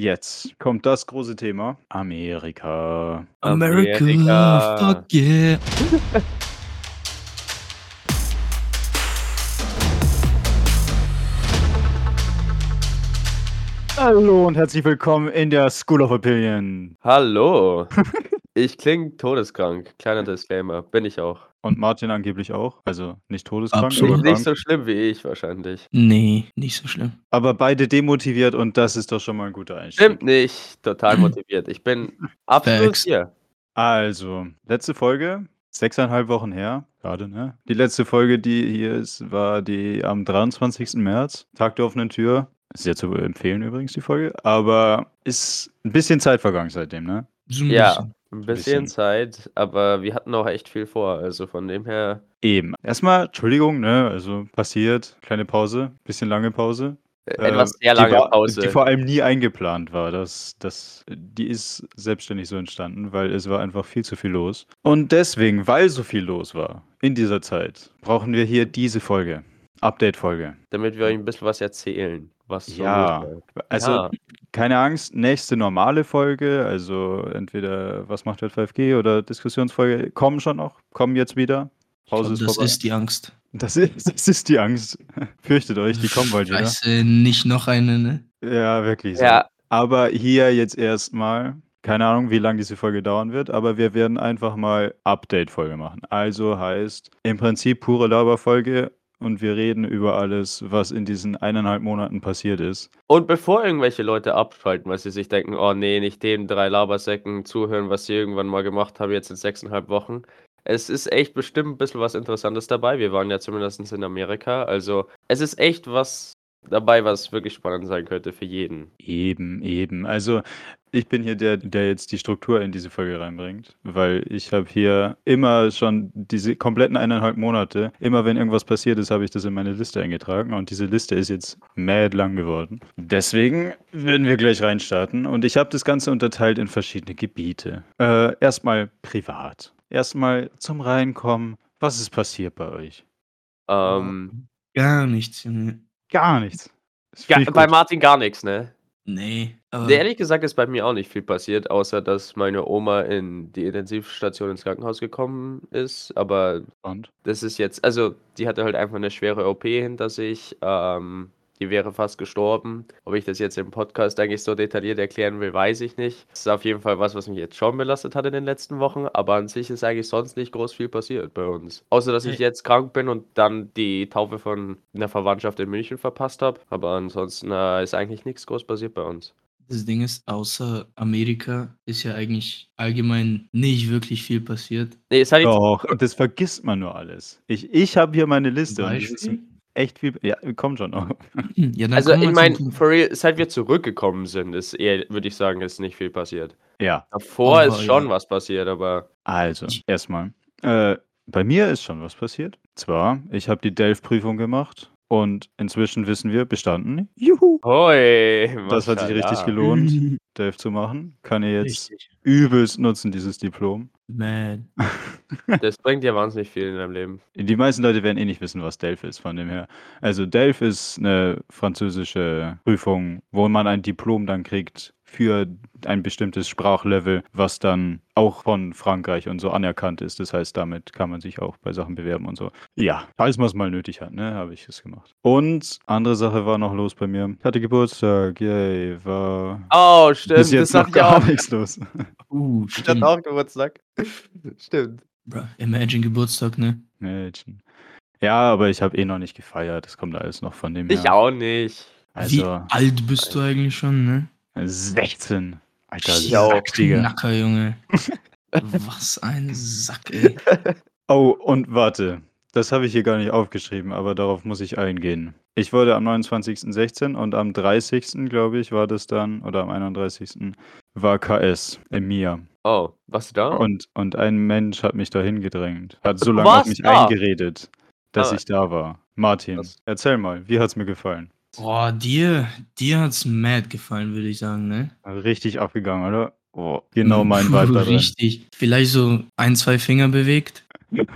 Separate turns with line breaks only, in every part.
Jetzt kommt das große Thema. Amerika.
America,
Amerika.
fuck yeah.
Hallo und herzlich willkommen in der School of Opinion.
Hallo. Ich klinge todeskrank. Kleiner Disclaimer. Bin ich auch.
Und Martin angeblich auch. Also nicht todeskrank,
Absolut.
Nicht so schlimm wie ich wahrscheinlich.
Nee, nicht so schlimm.
aber beide demotiviert und das ist doch schon mal ein guter Einstieg.
Stimmt nicht. Total motiviert. Ich bin absolut
Facts.
hier.
Also, letzte Folge, sechseinhalb Wochen her, gerade, ne? Die letzte Folge, die hier ist, war die am 23. März, Tag der offenen Tür. Ist ja zu empfehlen übrigens, die Folge, aber ist ein bisschen Zeit vergangen seitdem, ne?
So ein
Ja.
bisschen.
Ein
bisschen.
bisschen Zeit, aber wir hatten auch echt viel vor. Also von dem her.
Eben. Erstmal, Entschuldigung, ne? Also passiert, kleine Pause, bisschen lange Pause.
äh,
Äh,
Etwas sehr
die
lange
war,
Pause.
Die vor allem nie eingeplant war. Das, das, die ist selbstständig so entstanden, weil es war einfach viel zu viel los. Und deswegen, weil so viel los war in dieser Zeit, brauchen wir hier diese Folge. Update-Folge.
damit wir euch ein bisschen was erzählen. Was so
Ja.
war.
Also,
Ja.
keine Angst, nächste normale Folge, also entweder Was macht der 5G oder Diskussionsfolge, kommen schon noch, kommen jetzt wieder. Pause
glaub,
ist
das
vorbei.
ist die Angst.
Das ist, das ist die Angst. Fürchtet euch, die kommen bald wieder.
Scheiße, nicht noch eine, ne?
Ja, wirklich. So.
ja,
Aber hier jetzt erstmal, keine Ahnung, wie lange diese Folge dauern wird, aber wir werden einfach mal Update-Folge machen. Also heißt im Prinzip pure Laberfolge und wir reden über alles, was in diesen eineinhalb Monaten passiert ist.
Und bevor irgendwelche Leute abschalten, weil sie sich denken, oh nee, nicht den drei Labersäcken zuhören, was sie irgendwann mal gemacht haben, jetzt in sechseinhalb Wochen. Es ist echt bestimmt ein bisschen was Interessantes dabei. Wir waren ja zumindest in Amerika. Also es ist echt was dabei, was wirklich spannend sein könnte für jeden.
Eben, eben. Also ich bin hier der, der jetzt die Struktur in diese Folge reinbringt, weil ich habe hier immer schon diese kompletten eineinhalb Monate, immer wenn irgendwas passiert ist, habe ich das in meine Liste eingetragen und diese Liste ist jetzt mad lang geworden. Deswegen würden wir gleich reinstarten und ich habe das Ganze unterteilt in verschiedene Gebiete. Äh, erstmal privat. Erstmal zum Reinkommen. Was ist passiert bei euch?
Ähm,
Gar nichts.
Gar nichts. Ich
bei. Martin gar nichts, ne?
Nee. Aber
ehrlich gesagt ist bei mir auch nicht viel passiert, außer dass meine Oma in die Intensivstation ins Krankenhaus gekommen ist. Aber
Und?
das ist jetzt, also die hatte halt einfach eine schwere OP hinter sich. Ähm, die wäre fast gestorben. Ob ich das jetzt im Podcast eigentlich so detailliert erklären will, weiß ich nicht. Das ist auf jeden Fall was, was mich jetzt schon belastet hat in den letzten Wochen. Aber an sich ist eigentlich sonst nicht groß viel passiert bei uns. Außer, dass ich
Hey.
jetzt krank bin und dann die Taufe von einer Verwandtschaft in München verpasst habe. Aber ansonsten äh, ist eigentlich nichts groß passiert bei uns.
das Ding ist, außer Amerika ist ja eigentlich allgemein nicht wirklich viel passiert.
Nee, ist halt jetzt
Doch, das vergisst man nur alles. Ich, ich habe hier meine Liste und es ist
Beispiel?
Echt viel. Ja, kommt schon noch.
Ja, dann
Also ich meine, for real, seit wir zurückgekommen sind, ist eher, würde ich sagen, ist nicht viel passiert.
Ja,
Davor
Aber
ist schon
ja.
was passiert, aber
also erstmal. Äh, bei mir ist schon was passiert. Zwar, ich habe die Delft-Prüfung gemacht und inzwischen wissen wir, bestanden. Juhu!
hoi,
Das hat sich richtig gelohnt, Delft zu machen. Kann ich jetzt
Richtig.
übelst nutzen, dieses Diplom.
Man.
Das bringt ja wahnsinnig viel in deinem Leben.
Die meisten Leute werden eh nicht wissen, was DELF ist, von dem her. Also DELF ist eine französische Prüfung, wo man ein Diplom dann kriegt für ein bestimmtes Sprachlevel, was dann auch von Frankreich und so anerkannt ist. Das heißt, damit kann man sich auch bei Sachen bewerben und so. Ja, falls man es mal nötig hat, ne, habe ich es gemacht. Und andere Sache war noch los bei mir. Ich hatte Geburtstag, yay, war
Oh,
bis
stimmt, das
jetzt noch
sagt ja
gar
auch.
nichts los.
Uh,
Ich hatte
stimmt.
auch Geburtstag. Stimmt.
Bruh, Imagine Geburtstag, ne?
Mädchen. Ja, aber ich habe eh noch nicht gefeiert. Das kommt alles noch von dem
Ich
her.
auch nicht.
Wie
Also
alt bist du eigentlich schon, ne?
16. Alter,
auch.
Sack, Digga.
Knacker, Junge. Was ein Sack, ey.
Oh, und warte. Das habe ich hier gar nicht aufgeschrieben, aber darauf muss ich eingehen. Ich wurde am 29.16. und am 30. glaube ich, war das dann, oder am 31. war KS in mir.
Oh, warst du da?
Und, und ein Mensch hat mich dahin gedrängt. Hat so lange auf mich
da?
eingeredet, dass
Ah.
ich da war. Martin,
Krass.
erzähl mal, wie hat's mir gefallen?
Boah, dir, dir hat's mad gefallen, würde ich sagen, ne?
Richtig abgegangen, oder? Oh, genau mein Vibe da drin.
Richtig. Vielleicht so ein, zwei Finger bewegt.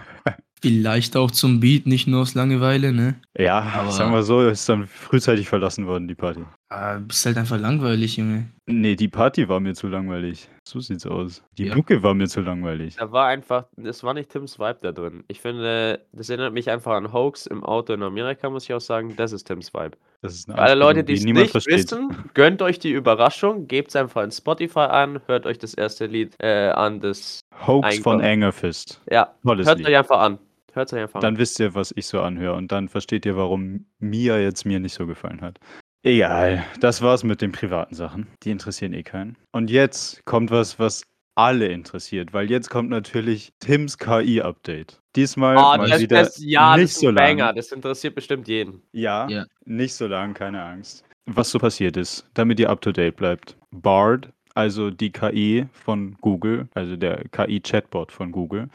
Vielleicht auch zum Beat, nicht nur aus Langeweile, ne?
Ja,
Aber-
sagen wir so, ist dann frühzeitig verlassen worden, die Party.
Ah, bist halt einfach langweilig, Junge.
Nee, die Party war mir zu langweilig. So sieht's aus. Die
Ja.
Mucke war mir zu langweilig.
Da war einfach, das war nicht Tims Vibe da drin. Ich finde, das erinnert mich einfach an Hoax im Auto in Amerika, muss ich auch sagen. Das ist Tims Vibe.
Das ist eine
alle Leute, die es nicht
versteht.
wissen, gönnt euch die Überraschung, gebt es einfach in Spotify an, hört euch das erste Lied äh, an, das,
Hoax von
Einkauf.
Angerfist.
ja,
Tolles
hört
Lied.
euch einfach an. Hört euch einfach
Dann
an.
wisst ihr, was ich so anhöre und dann versteht ihr, warum Mia jetzt mir nicht so gefallen hat. Egal, das war's mit den privaten Sachen. Die interessieren eh keinen. Und jetzt kommt was, was alle interessiert, weil jetzt kommt natürlich Tims KI-Update. Diesmal
Oh,
mal
das,
wieder
das, ja,
nicht
das ist
so
ein
lang.
Banger, das interessiert bestimmt jeden.
Ja,
Ja.
nicht so lang, keine Angst. Was so passiert ist, damit ihr up to date bleibt. Bard, also die KI von Google, also der KI-Chatbot von Google,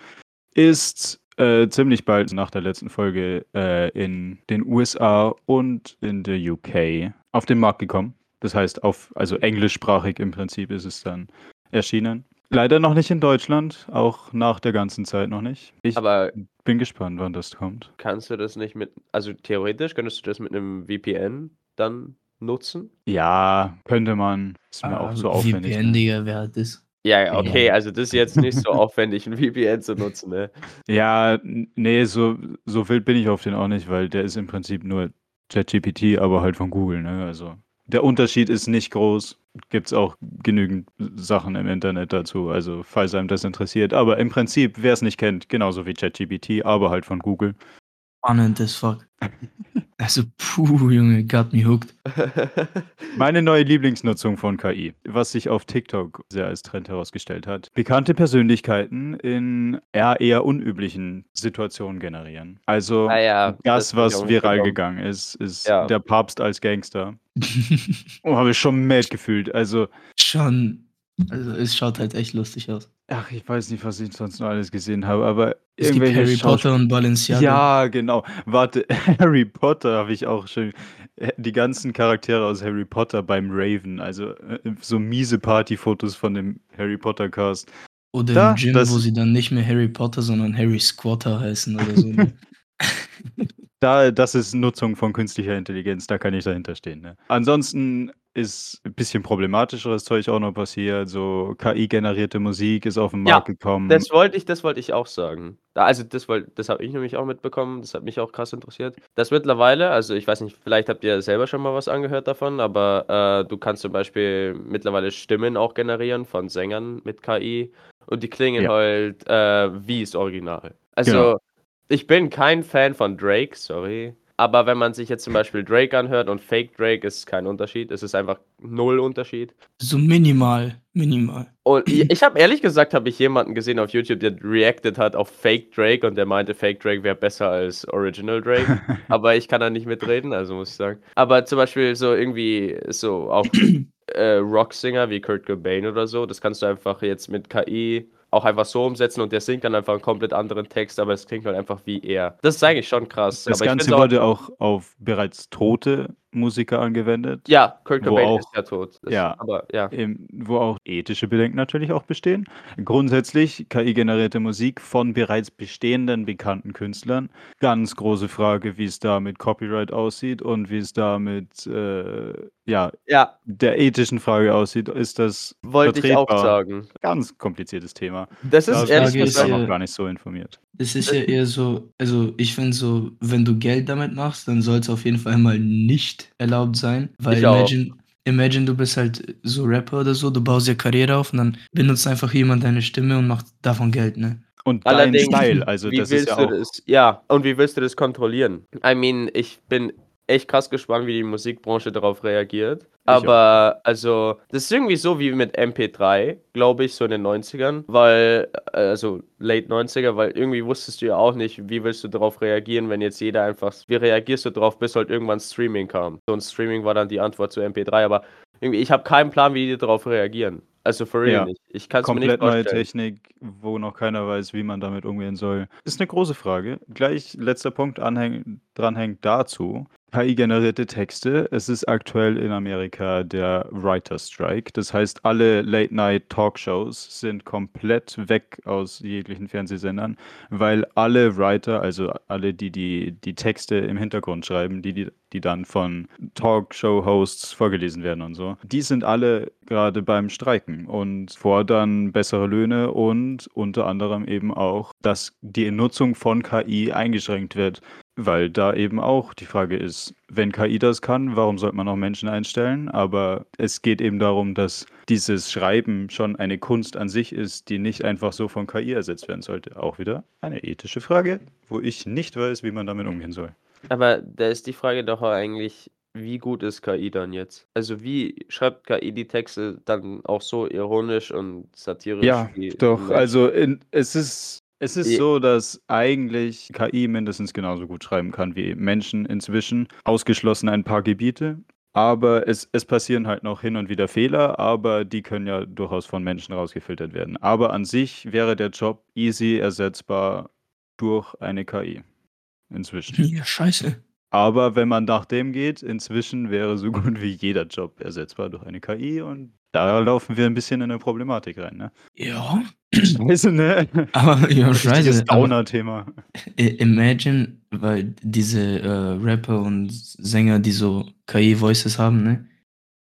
ist äh, ziemlich bald nach der letzten Folge äh, in den USA und in der UK auf den Markt gekommen. Das heißt, auf, also englischsprachig im Prinzip ist es dann erschienen. Leider noch nicht in Deutschland, auch nach der ganzen Zeit noch nicht. Ich
Aber
bin gespannt, wann das kommt.
kannst du das nicht mit, also theoretisch könntest du das mit einem VPN dann nutzen?
Ja, könnte man. Ist mir auch so aufwendig.
VPN,
Ne?
Digga, wer hat das?
Ja, okay, also das ist jetzt nicht so aufwendig, ein VPN zu nutzen, ne?
Ja, n- nee, so, so wild bin ich auf den auch nicht, weil der ist im Prinzip nur ChatGPT, aber halt von Google, ne? Also der Unterschied ist nicht groß. Gibt es auch genügend Sachen im Internet dazu, also falls einem das interessiert. Aber im Prinzip, wer es nicht kennt, genauso wie ChatGPT, aber halt von Google.
Spannend as fuck. Also, puh, Junge, got me hooked.
Meine neue Lieblingsnutzung von KI, was sich auf TikTok sehr als Trend herausgestellt hat. Bekannte Persönlichkeiten in eher, eher unüblichen Situationen generieren. Also
Naja,
das,
hab ich
was viral gegangen ist, ist
Ja.
der Papst als Gangster. Oh, habe ich schon mad gefühlt. Also,
Schon. Also, es schaut halt echt lustig aus.
Ach, ich weiß nicht, was ich sonst noch alles gesehen habe, aber
Es gibt Harry
Schauspiel-
Potter und Balenciaga.
Ja, genau. Warte, Harry Potter habe ich auch schon. äh, Die ganzen Charaktere aus Harry Potter beim Raven, also äh, so miese Partyfotos von dem Harry Potter Cast.
Oder
Da,
im Gym,
das-
wo sie dann nicht mehr Harry Potter, sondern Harry Squatter heißen oder so. ne?
Da, das ist Nutzung von künstlicher Intelligenz, da kann ich dahinter stehen. Ne? Ansonsten ist ein bisschen problematischeres Zeug auch noch passiert. So KI-generierte Musik ist auf den
Ja,
Markt gekommen.
Das wollte ich, das wollte ich auch sagen. Da- Also das wollte, das habe ich nämlich auch mitbekommen. Das hat mich auch krass interessiert. Das mittlerweile, also ich weiß nicht, vielleicht habt ihr selber schon mal was angehört davon, aber äh, du kannst zum Beispiel mittlerweile Stimmen auch generieren von Sängern mit KI und die klingen
Ja.
halt äh, wie das Original. Also
Genau.
ich bin kein Fan von Drake, sorry. Aber wenn man sich jetzt zum Beispiel Drake anhört und Fake Drake ist kein Unterschied, es ist einfach null Unterschied.
So minimal, minimal.
Und ich, habe ehrlich gesagt, habe ich jemanden gesehen auf YouTube, der reacted hat auf Fake Drake und der meinte, Fake Drake wäre besser als Original Drake. aber ich kann da nicht mitreden, also muss ich sagen. Aber zum Beispiel so irgendwie so auch äh, Rocksinger wie Kurt Cobain oder so, das kannst du einfach jetzt mit KI auch einfach so umsetzen und der singt dann einfach einen komplett anderen Text, aber es klingt halt einfach wie er. Das ist eigentlich schon krass.
das
aber
Ganze wurde auch auf bereits tote Musiker angewendet.
ja, Kurt
wo
Cobain
auch-
ist ja tot. Das,
ja.
Aber ja.
Ähm, wo auch ethische Bedenken natürlich auch bestehen. Grundsätzlich KI-generierte Musik von bereits bestehenden bekannten Künstlern. Ganz große Frage, wie es da mit Copyright aussieht und wie es da mit äh, ja,
Ja,
der ethischen Frage aussieht. Ist das
wollte ich auch
vertretbar?
sagen.
Ganz kompliziertes Thema.
Das
Da
ist
ist
ehrlich gesagt.
noch gar nicht so informiert.
Es ist ja eher so, also ich finde so, wenn du Geld damit machst, dann soll es auf jeden Fall mal nicht erlaubt sein. Weil
Ich auch.
imagine, imagine, du bist halt so Rapper oder so, du baust dir Karriere auf und dann benutzt einfach jemand deine Stimme und macht davon Geld, ne?
Und
Allerdings,
dein Style, also
wie
das
willst
ist ja
du
auch.
das? Ja, und wie willst du das kontrollieren? I mean, ich bin echt krass gespannt, wie die Musikbranche darauf reagiert. Aber also, das ist irgendwie so wie mit MP3, glaube ich, so in den 90ern, weil, äh, also late 90er, weil irgendwie wusstest du ja auch nicht, wie willst du darauf reagieren, wenn jetzt jeder einfach, wie reagierst du darauf, bis halt irgendwann Streaming kam. So ein Streaming war dann die Antwort zu MP3, aber irgendwie, ich habe keinen Plan, wie die darauf reagieren. Also for real
Ja.
nicht. Ich kann es mir nicht
Komplett neue
vorstellen.
Technik, wo noch keiner weiß, wie man damit umgehen soll. Ist eine große Frage. Gleich letzter Punkt anhäng dranhängt dazu. KI-generierte Texte. Es ist aktuell in Amerika der Writer Strike. Das heißt, alle Late-Night-Talkshows sind komplett weg aus jeglichen Fernsehsendern, weil alle Writer, also alle, die die, die Texte im Hintergrund schreiben, die, die, die dann von Talkshow-Hosts vorgelesen werden und so, die sind alle gerade beim Streiken und fordern bessere Löhne und unter anderem eben auch, dass die Nutzung von KI eingeschränkt wird. Weil da eben auch die Frage ist, wenn KI das kann, warum sollte man auch Menschen einstellen? Aber es geht eben darum, dass dieses Schreiben schon eine Kunst an sich ist, die nicht einfach so von KI ersetzt werden sollte. Auch wieder eine ethische Frage, wo ich nicht weiß, wie man damit umgehen soll.
Aber da ist die Frage doch auch eigentlich, wie gut ist KI dann jetzt? Also wie schreibt KI die Texte dann auch so ironisch und satirisch?
Ja,
wie
doch. Also in, es ist es ist so, dass eigentlich KI mindestens genauso gut schreiben kann wie Menschen inzwischen, ausgeschlossen ein paar Gebiete. Aber es, es passieren halt noch hin und wieder Fehler, aber die können ja durchaus von Menschen rausgefiltert werden. Aber an sich wäre der Job easy ersetzbar durch eine KI. Inzwischen.
Ja, scheiße.
Aber wenn man nach dem geht, inzwischen wäre so gut wie jeder Job ersetzbar durch eine KI und da laufen wir ein bisschen in eine Problematik rein, ne?
Ja,
Scheiße, ne?
aber ja, scheiße. Aber
Downer-Thema.
imagine, weil diese äh, Rapper und Sänger, die so KI-Voices haben, ne?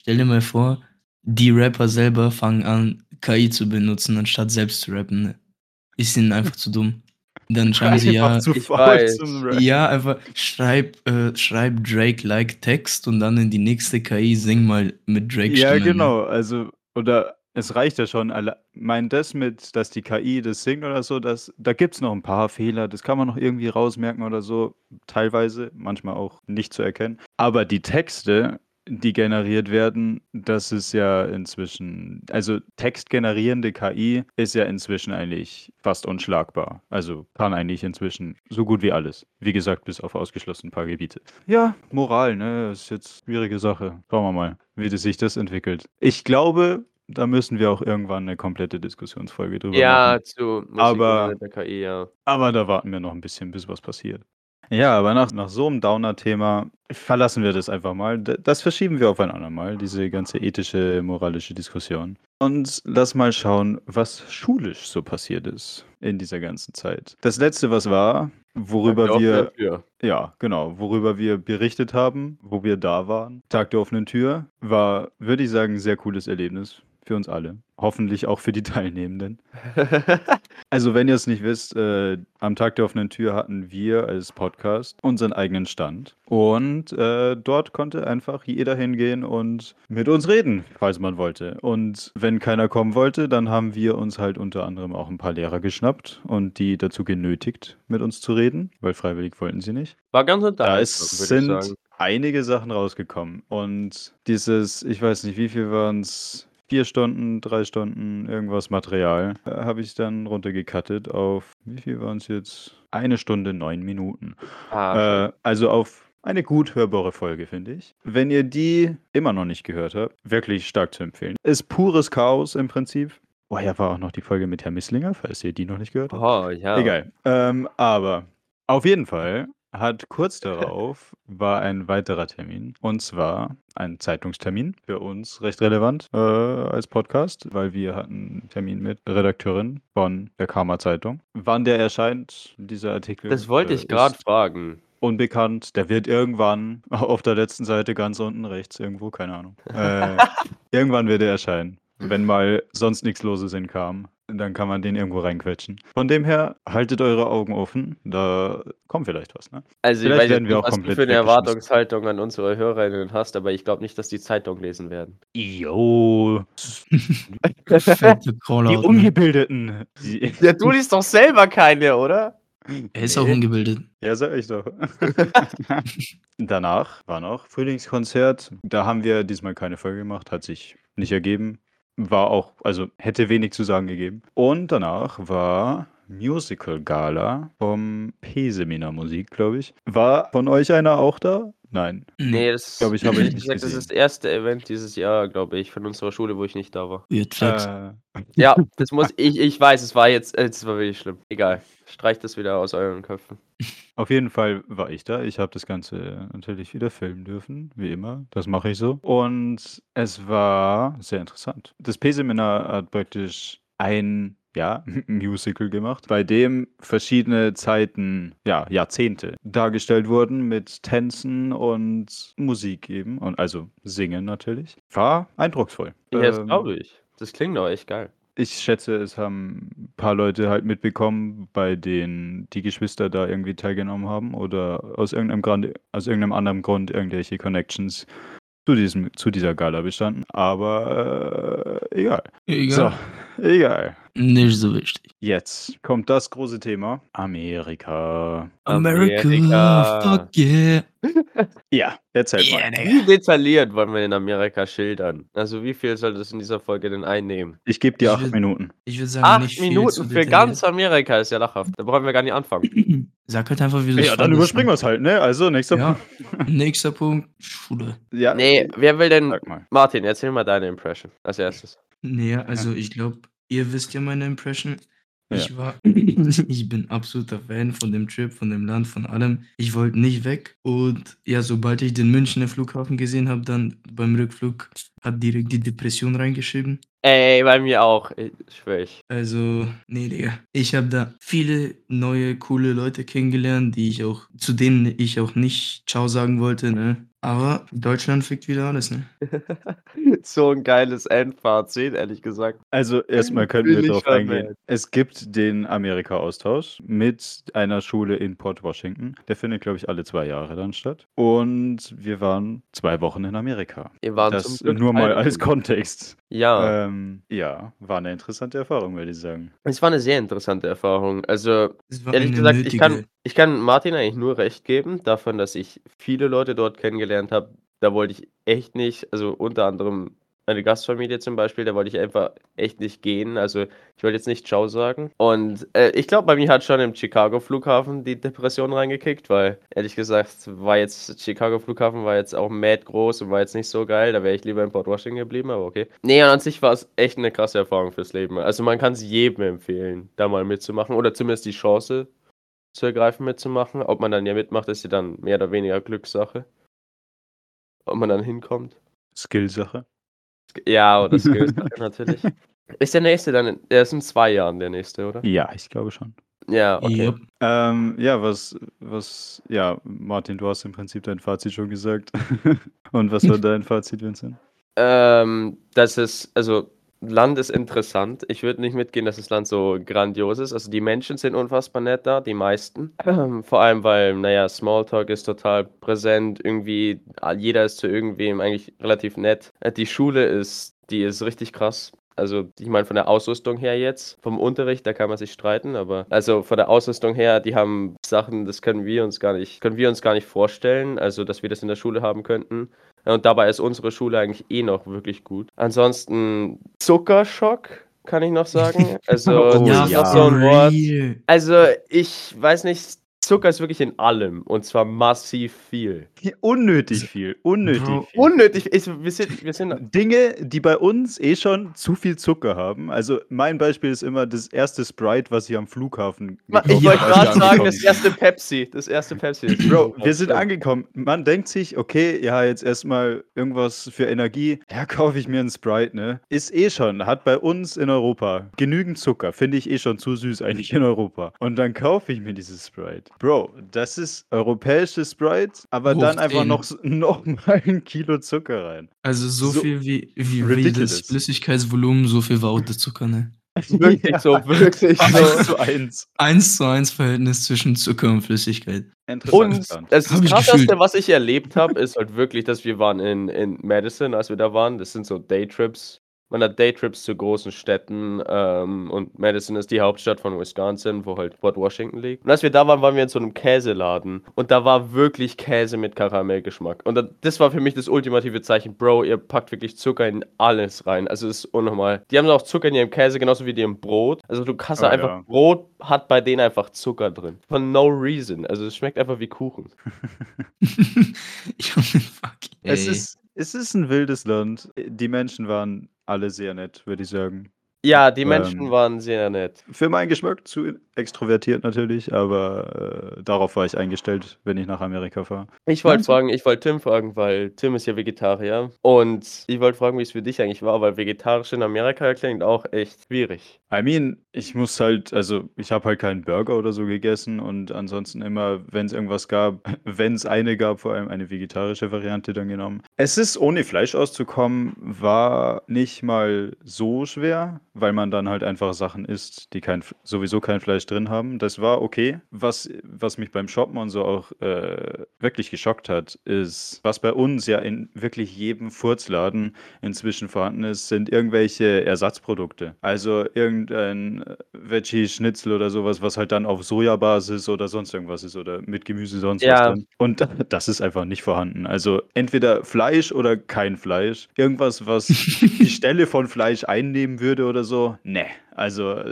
Stell dir mal vor, die Rapper selber fangen an, KI zu benutzen, anstatt selbst zu rappen, ne? Ist ihnen einfach zu dumm. Dann schreiben sie ja,
zu
ich weiß.
ja, einfach schreib, äh, schreib Drake-like Text und dann in die nächste KI sing mal mit Drake
Ja,
ne?
genau. Also, oder es reicht ja schon. alle- das mit, dass die KI das singt oder so, das, da gibt es noch ein paar Fehler. Das kann man noch irgendwie rausmerken oder so. Teilweise, manchmal auch nicht zu erkennen. Aber die Texte, die generiert werden, das ist ja inzwischen, also textgenerierende KI ist ja inzwischen eigentlich fast unschlagbar. Also kann eigentlich inzwischen so gut wie alles. Wie gesagt, bis auf ausgeschlossen ein paar Gebiete. Ja, Moral, ne, ist jetzt schwierige Sache. Schauen wir mal, wie sich das entwickelt. Ich glaube, da müssen wir auch irgendwann eine komplette Diskussionsfolge drüber
Ja,
machen.
zu Musik
Aber-
der KI, ja.
Aber da warten wir noch ein bisschen, bis was passiert. Ja, aber nach, nach so einem Downer-Thema verlassen wir das einfach mal. Das verschieben wir auf ein andermal, diese ganze ethische, moralische Diskussion. Und lass mal schauen, was schulisch so passiert ist in dieser ganzen Zeit. Das letzte, was war, worüber wir
dafür.
ja, genau. Worüber wir berichtet haben, wo wir da waren. Tag der offenen Tür war, würde ich sagen, ein sehr cooles Erlebnis für uns alle. Hoffentlich auch für die Teilnehmenden. Also, wenn ihr es nicht wisst, äh, am Tag der offenen Tür hatten wir als Podcast unseren eigenen Stand. Und äh, dort konnte einfach jeder hingehen und mit uns reden, falls man wollte. Und wenn keiner kommen wollte, dann haben wir uns halt unter anderem auch ein paar Lehrer geschnappt und die dazu genötigt, mit uns zu reden, weil freiwillig wollten sie nicht.
War ganz
Da
würde ich
sind
sagen.
einige Sachen rausgekommen. Und dieses, ich weiß nicht, wie viel waren es? Vier Stunden, drei Stunden, irgendwas Material, äh, habe ich dann runtergecuttet auf, wie viel waren es jetzt? Eine Stunde, neun Minuten.
Ah,
Äh, also auf eine gut hörbare Folge, finde ich. Wenn ihr die immer noch nicht gehört habt, wirklich stark zu empfehlen. Ist pures Chaos im Prinzip. Oh ja, war auch noch die Folge mit Herr Misslinger, falls ihr die noch nicht gehört habt.
oh, ja.
Egal. Ähm, aber auf jeden Fall hat kurz darauf war ein weiterer Termin. Und zwar ein Zeitungstermin. Für uns recht relevant äh, als Podcast, weil wir hatten einen Termin mit Redakteurin von der Karma Zeitung. Wann der erscheint, dieser Artikel.
Das wollte
äh,
ich gerade
ist
fragen.
Unbekannt. Der wird irgendwann auf der letzten Seite ganz unten rechts irgendwo, keine Ahnung. Äh, irgendwann wird er erscheinen. Wenn mal sonst nichts Loses in kam, dann kann man den irgendwo reinquetschen. Von dem her, haltet eure Augen offen. Da kommt vielleicht was, ne?
Also,
Vielleicht
ich weiß nicht,
auch
was du
komplett
für eine. Erwartungshaltung an unsere Hörerinnen hast, aber ich glaube nicht, dass die Zeitung lesen werden.
Jo. Die? Ungebildeten.
Ja, du liest doch selber keine, oder?
Er ist auch ungebildet.
Ja, sag ich doch. Danach war noch Frühlingskonzert. Da haben wir diesmal keine Folge gemacht, hat sich nicht ergeben. War auch, also hätte wenig zu sagen gegeben. Und danach war Musical Gala vom P-Seminar Musik, glaube ich. War von euch einer auch da? Nein.
Nee, das
Glaub ich, habe ich nicht
gesagt, das ist das erste Event dieses Jahr, glaube ich, von unserer Schule, wo ich nicht da war.
Äh,
Ja, das muss ich, ich weiß, es war jetzt, es war wirklich schlimm. Egal. Streicht das wieder aus euren Köpfen.
Auf jeden Fall war ich da. Ich habe das Ganze natürlich wieder filmen dürfen, wie immer. Das mache ich so. Und es war sehr interessant. Das P-Seminar hat praktisch ein ja, Musical gemacht, bei dem verschiedene Zeiten, ja, Jahrzehnte dargestellt wurden mit Tänzen und Musik eben und also Singen natürlich. War eindrucksvoll.
Ja, das
Ähm,
glaube ich. Das klingt doch echt geil.
Ich schätze, es haben ein paar Leute halt mitbekommen, bei denen die Geschwister da irgendwie teilgenommen haben oder aus irgendeinem Grund, aus irgendeinem anderen Grund irgendwelche Connections zu diesem, zu dieser Gala bestanden. Aber äh, egal.
Egal.
So, egal.
Nicht so wichtig.
Jetzt kommt das große Thema. Amerika.
America,
Amerika.
fuck yeah.
Ja, erzähl
Yeah,
mal.
Digga.
Wie detailliert wollen wir in Amerika schildern? Also wie viel soll das in dieser Folge denn einnehmen?
Ich gebe dir
Ich
acht
will-
Minuten.
Ich würde sagen,
Acht
nicht
Minuten für ganz Amerika ist ja lachhaft. Da brauchen wir gar nicht anfangen.
Sag halt einfach, wie du
Ja, dann überspringen wir es halt, ne? Also, nächster
Ja.
Punkt.
Nächster Punkt, Schule.
Ja,
Nee, wer will denn.
sag mal.
Martin, erzähl mal deine Impression als erstes.
Nee, also ich glaube, ihr wisst ja meine Impression.
Ja.
Ich war, ich bin absoluter Fan von dem Trip, von dem Land, von allem. Ich wollte nicht weg. Und ja, sobald ich den Münchner Flughafen gesehen habe, dann beim Rückflug hat direkt die Depression reingeschrieben.
Ey, bei mir auch. Ich schwör ich.
Also, nee, Digga. Ich habe da viele neue, coole Leute kennengelernt, die ich auch, zu denen ich auch nicht Ciao sagen wollte, ne? Aber Deutschland fickt wieder alles, ne?
so ein geiles Endfazit, ehrlich gesagt.
Also erstmal können wir darauf
schon
eingehen. Es gibt den Amerika-Austausch mit einer Schule in Port Washington. Der findet, glaube ich, alle zwei Jahre dann statt. Und wir waren zwei Wochen in Amerika.
Ihr wart
Das
zum Glück
nur mal
eine
als. Kontext.
Ja,
Ähm, ja, war eine interessante Erfahrung, würde ich sagen.
es war eine sehr interessante Erfahrung. Also, ehrlich gesagt, ich kann, ich kann Martin eigentlich nur recht geben, davon, dass ich viele Leute dort kennengelernt habe. Da wollte ich echt nicht, also unter anderem eine Gastfamilie zum Beispiel, da wollte ich einfach echt nicht gehen. Also ich wollte jetzt nicht Ciao sagen. Und äh, ich glaube, bei mir hat schon im Chicago-Flughafen die Depression reingekickt, weil ehrlich gesagt war jetzt Chicago-Flughafen war jetzt auch mad groß und war jetzt nicht so geil. Da wäre ich lieber in Port Washington geblieben, aber okay. Nee, und an sich war es echt eine krasse Erfahrung fürs Leben. Also man kann es jedem empfehlen, da mal mitzumachen oder zumindest die Chance zu ergreifen mitzumachen. Ob man dann ja mitmacht, ist ja dann mehr oder weniger Glückssache. Ob man dann hinkommt.
Skillsache.
Ja, oder Skills natürlich. Ist der nächste dann, in- der ist in zwei Jahren der nächste, oder?
Ja, ich glaube schon.
Ja, okay.
Jupp.
Ähm, ja, was, was, ja, Martin, du hast im Prinzip dein Fazit schon gesagt. Und was war dein Fazit, Vincent?
Ähm, das ist, also, Land ist interessant. Ich würde nicht mitgehen, dass das Land so grandios ist. Also, die Menschen sind unfassbar nett da, die meisten. Vor allem, weil, naja, Smalltalk ist total präsent. Irgendwie, jeder ist zu irgendwem eigentlich relativ nett. Äh, Die Schule ist, die ist richtig krass. Also, ich meine, von der Ausrüstung her jetzt, vom Unterricht, da kann man sich streiten, aber also von der Ausrüstung her, die haben Sachen, das können wir uns gar nicht, können wir uns gar nicht vorstellen, also dass wir das in der Schule haben könnten. Und dabei ist unsere Schule eigentlich eh noch wirklich gut. Ansonsten Zuckerschock, kann ich noch sagen. Also,
Oh,
das
ja,
ist
ja.
so ein Wort. Also, ich weiß nicht, Zucker ist wirklich in allem und zwar massiv viel.
Unnötig viel, unnötig
Bro,
viel.
Unnötig, ich, wir sind, wir sind
Dinge, die bei uns eh schon zu viel Zucker haben. Also mein Beispiel ist immer das erste Sprite, was ich am Flughafen
Ich wollte gerade sagen, das erste Pepsi. Das erste Pepsi.
Bro, wir sind angekommen. Man denkt sich, okay, ja, jetzt erstmal irgendwas für Energie. Ja, kaufe ich mir einen Sprite, ne? Ist eh schon, hat bei uns in Europa genügend Zucker. Finde ich eh schon zu süß eigentlich in Europa. Und dann kaufe ich mir dieses Sprite. Bro, das ist europäisches Sprite, aber
Hoch
dann einfach
10.
noch, noch mal ein Kilo Zucker rein.
Also so,
So
viel wie, wie, wie
ridiculous.
das Flüssigkeitsvolumen, so viel war auch der Zucker, ne?
Wirklich so, wirklich so.
zu eins.
Eins zu eins Verhältnis zwischen Zucker und Flüssigkeit.
Interessant.
Und das, Krasseste, was ich erlebt habe, ist halt wirklich, dass wir waren in, in Madison, als wir da waren. Das sind so Daytrips. Man hat Daytrips zu großen Städten ähm, und Madison ist die Hauptstadt von Wisconsin, wo halt Port Washington liegt. Und als wir da waren, waren wir in so einem Käseladen und da war wirklich Käse mit Karamellgeschmack. Und da, das war für mich das ultimative Zeichen, Bro, ihr packt wirklich Zucker in alles rein. Also es ist unnormal. Die haben auch Zucker in ihrem Käse, genauso wie die im Brot. Also du kannst da
Oh,
einfach,
ja.
Brot hat bei denen einfach Zucker drin. For no reason. Also es schmeckt einfach wie Kuchen.
ich hab den fuck.
Es ist, es ist ein wildes Land. Die Menschen waren alle sehr nett, würde ich sagen.
Ja, die Menschen
Ähm,
waren sehr nett.
Für meinen Geschmack zu extrovertiert natürlich, aber äh, darauf war ich eingestellt, wenn ich nach Amerika fahre.
Ich wollte fragen ich wollte Tim fragen, weil Tim ist ja Vegetarier und ich wollte fragen, wie es für dich eigentlich war, weil vegetarisch in Amerika klingt auch echt schwierig.
I mean, ich muss halt, also ich habe halt keinen Burger oder so gegessen und ansonsten immer, wenn es irgendwas gab, wenn es eine gab, vor allem eine vegetarische Variante dann genommen. Es ist ohne Fleisch auszukommen, war nicht mal so schwer, weil man dann halt einfach Sachen isst, die kein, sowieso kein Fleisch drin haben. Das war okay. Was, was mich beim Shoppen und so auch äh, wirklich geschockt hat, ist, was bei uns ja in wirklich jedem Furzladen inzwischen vorhanden ist, sind irgendwelche Ersatzprodukte. Also irgendein Veggie-Schnitzel oder sowas, was halt dann auf Sojabasis oder sonst irgendwas ist oder mit Gemüse sonst was
Ja.
drin. Und das ist einfach nicht vorhanden. Also entweder Fleisch oder kein Fleisch. Irgendwas, was die Stelle von Fleisch einnehmen würde oder so, ne. Also,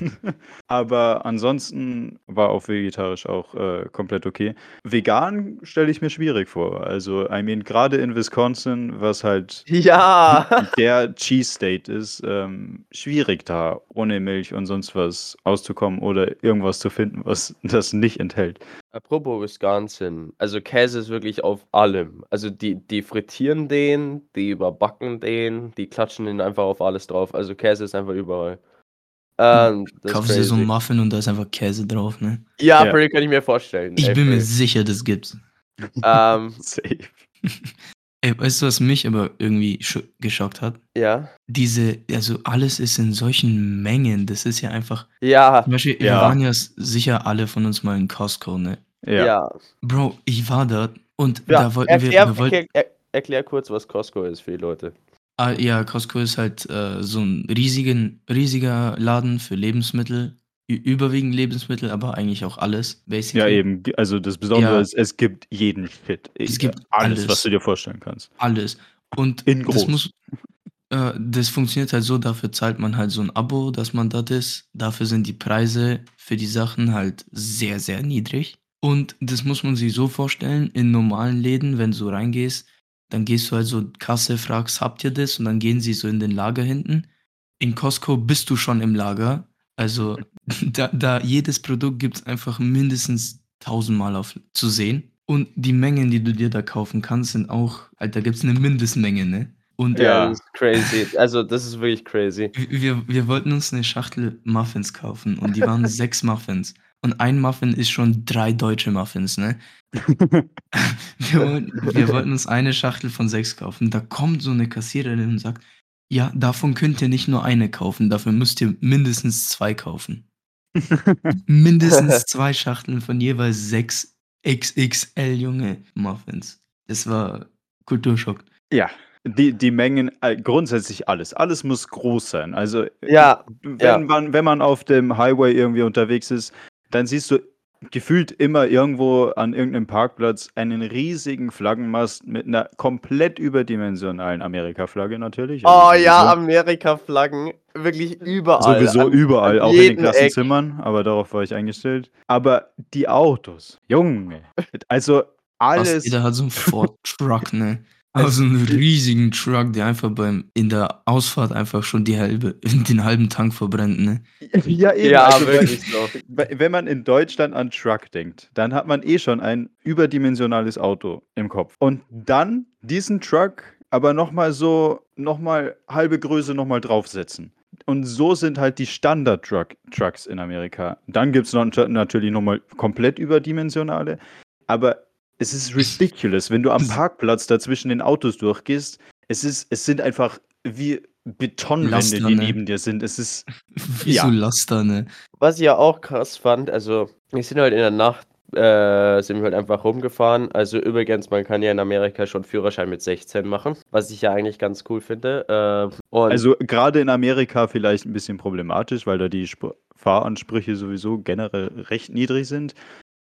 aber ansonsten war auch vegetarisch auch äh, komplett okay. Vegan stelle ich mir schwierig vor. Also, I mean, gerade in Wisconsin, was halt
Ja.
der Cheese State ist, ähm, schwierig da ohne Milch und sonst was auszukommen oder irgendwas zu finden, was das nicht enthält.
Apropos Wisconsin, also Käse ist wirklich auf allem. Also die die frittieren den, die überbacken den, die klatschen den einfach auf alles drauf. Also Käse ist einfach überall. Ähm,
Kaufst du dir so einen
crazy.
Muffin und da ist einfach Käse drauf, ne?
Ja,
Ja.
Pretty kann ich mir vorstellen.
Ich
ey,
bin mir
Pretty.
sicher, das gibt's.
Ähm,
Safe.
Ey, weißt du, was mich aber irgendwie scho- geschockt hat?
ja.
Diese, also alles ist in solchen Mengen. Das ist ja einfach.
Ja,
Zum Beispiel, wir
Ja.
waren ja sicher alle von uns mal in Costco, ne?
Ja.
ja.
Bro, ich war dort und
Ja,
da wollten wir,
erklär,
wir wollten,
erklär, er, erklär kurz, was Costco ist für die Leute.
Ah, ja, Costco ist halt äh, so ein riesigen, riesiger Laden für Lebensmittel, ü- überwiegend Lebensmittel, aber eigentlich auch alles, basically.
Ja, eben. Also das Besondere
Ja.
ist, es gibt jeden Shit.
Es gibt
alles,
alles.
was du dir vorstellen kannst.
Alles. Und
In
das
groß.
muss, äh, das funktioniert halt so, dafür zahlt man halt so ein Abo, dass man dort ist. Dafür sind die Preise für die Sachen halt sehr, sehr niedrig. Und das muss man sich so vorstellen, in normalen Läden, wenn du reingehst, dann gehst du halt so Kasse, fragst, habt ihr das? Und dann gehen sie so in den Lager hinten. In Costco bist du schon im Lager. Also da, da jedes Produkt gibt es einfach mindestens tausendmal auf zu sehen. Und die Mengen, die du dir da kaufen kannst, sind auch, halt, da gibt es eine Mindestmenge, ne? Und
Ja,
Ja.
das ist crazy. Also, das ist wirklich crazy.
wir, wir wollten uns eine Schachtel Muffins kaufen und die waren sechs Muffins. Und ein Muffin ist schon drei deutsche Muffins, ne? Wir wollten, wir wollten uns eine Schachtel von sechs kaufen. Da kommt so eine Kassiererin und sagt, ja, davon könnt ihr nicht nur eine kaufen, dafür müsst ihr mindestens zwei kaufen. Mindestens zwei Schachteln von jeweils sechs XXL junge Muffins. Das war Kulturschock.
ja. Die, die Mengen, äh, grundsätzlich alles. Alles muss groß sein. Also
Ja,
wenn,
ja.
Man, wenn man auf dem Highway irgendwie unterwegs ist, dann siehst du gefühlt immer irgendwo an irgendeinem Parkplatz einen riesigen Flaggenmast mit einer komplett überdimensionalen Amerika-Flagge natürlich.
Oh
Also
ja, Amerika-Flaggen. Wirklich überall.
Sowieso
an-
überall,
an
auch in den
jedem Eck.
Klassenzimmern, aber darauf war ich eingestellt. Aber die Autos, Junge, also
Fast
alles.
jeder hat so einen Ford Truck, ne? Also einen riesigen Truck, der einfach beim in der Ausfahrt einfach schon die halbe, den halben Tank verbrennt, ne?
Ja, eben.
Ja,
also,
wirklich so.
wenn- Wenn man in Deutschland an Truck denkt, dann hat man eh schon ein überdimensionales Auto im Kopf. Und dann diesen Truck aber nochmal so, nochmal halbe Größe nochmal draufsetzen. Und so sind halt die Standard-Trucks in Amerika. Dann gibt es noch, natürlich nochmal komplett überdimensionale. Aber es ist ridiculous, wenn du am Parkplatz da zwischen den Autos durchgehst. Es, ist, es sind einfach wie Betonwände,
Laster,
die
ne?
neben dir sind. Es ist
Wie
Ja.
so Laster, ne?
Was ich ja auch krass fand, also wir sind halt in der Nacht, äh, sind wir halt einfach rumgefahren. Also übrigens, man kann ja in Amerika schon Führerschein mit 16 machen, was ich ja eigentlich ganz cool finde. Äh, und
Also gerade in Amerika vielleicht ein bisschen problematisch, weil da die Sp Fahransprüche sowieso generell recht niedrig sind.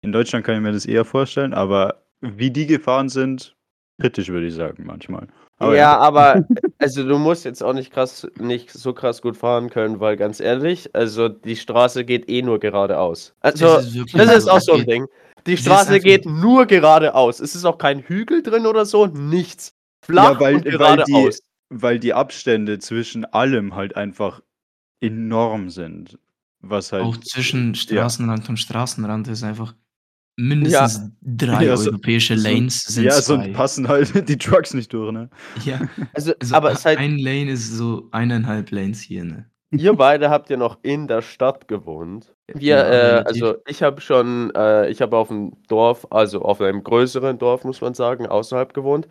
In Deutschland kann ich mir das eher vorstellen, aber wie die gefahren sind, kritisch würde ich sagen manchmal. Aber
ja, aber also du musst jetzt auch nicht krass, nicht so krass gut fahren können, weil ganz ehrlich, also die Straße geht eh nur geradeaus. Also
Das ist wirklich
das ist auch so ein Ding. Die Straße geht nur geradeaus. Es ist auch kein Hügel drin oder so, nichts. Flach
Ja, weil-
und
weil die-
geradeaus.
weil die Abstände zwischen allem halt einfach enorm sind. Was halt.
Auch zwischen
ja.
Straßenrand und Straßenrand ist einfach mindestens drei
Ja, so-
europäische
so-
Lanes sind
Ja,
zwei.
sonst passen halt die Trucks nicht durch, ne?
Ja,
Also,
also
aber es ist halt,
ein Lane ist so eineinhalb Lanes hier, ne?
ihr beide habt ja noch in der Stadt gewohnt. Wir,
Ja,
äh,
relativ.
also ich habe schon, äh, ich habe auf dem Dorf, also auf einem größeren Dorf, muss man sagen, außerhalb gewohnt.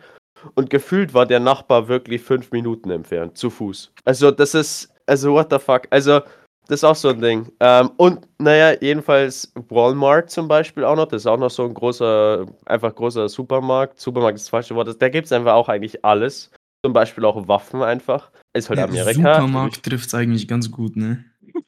Und gefühlt war der Nachbar wirklich fünf Minuten entfernt, zu Fuß. Also das ist, also what the fuck. Also das ist auch so ein Ding. Ähm, und naja, jedenfalls Walmart zum Beispiel auch noch. Das ist auch noch so ein großer, einfach großer Supermarkt. Supermarkt ist das falsche Wort. Da gibt es einfach auch eigentlich alles. Zum Beispiel auch Waffen einfach. Ist halt
Ja,
Amerika.
Supermarkt trifft es eigentlich ganz gut, ne?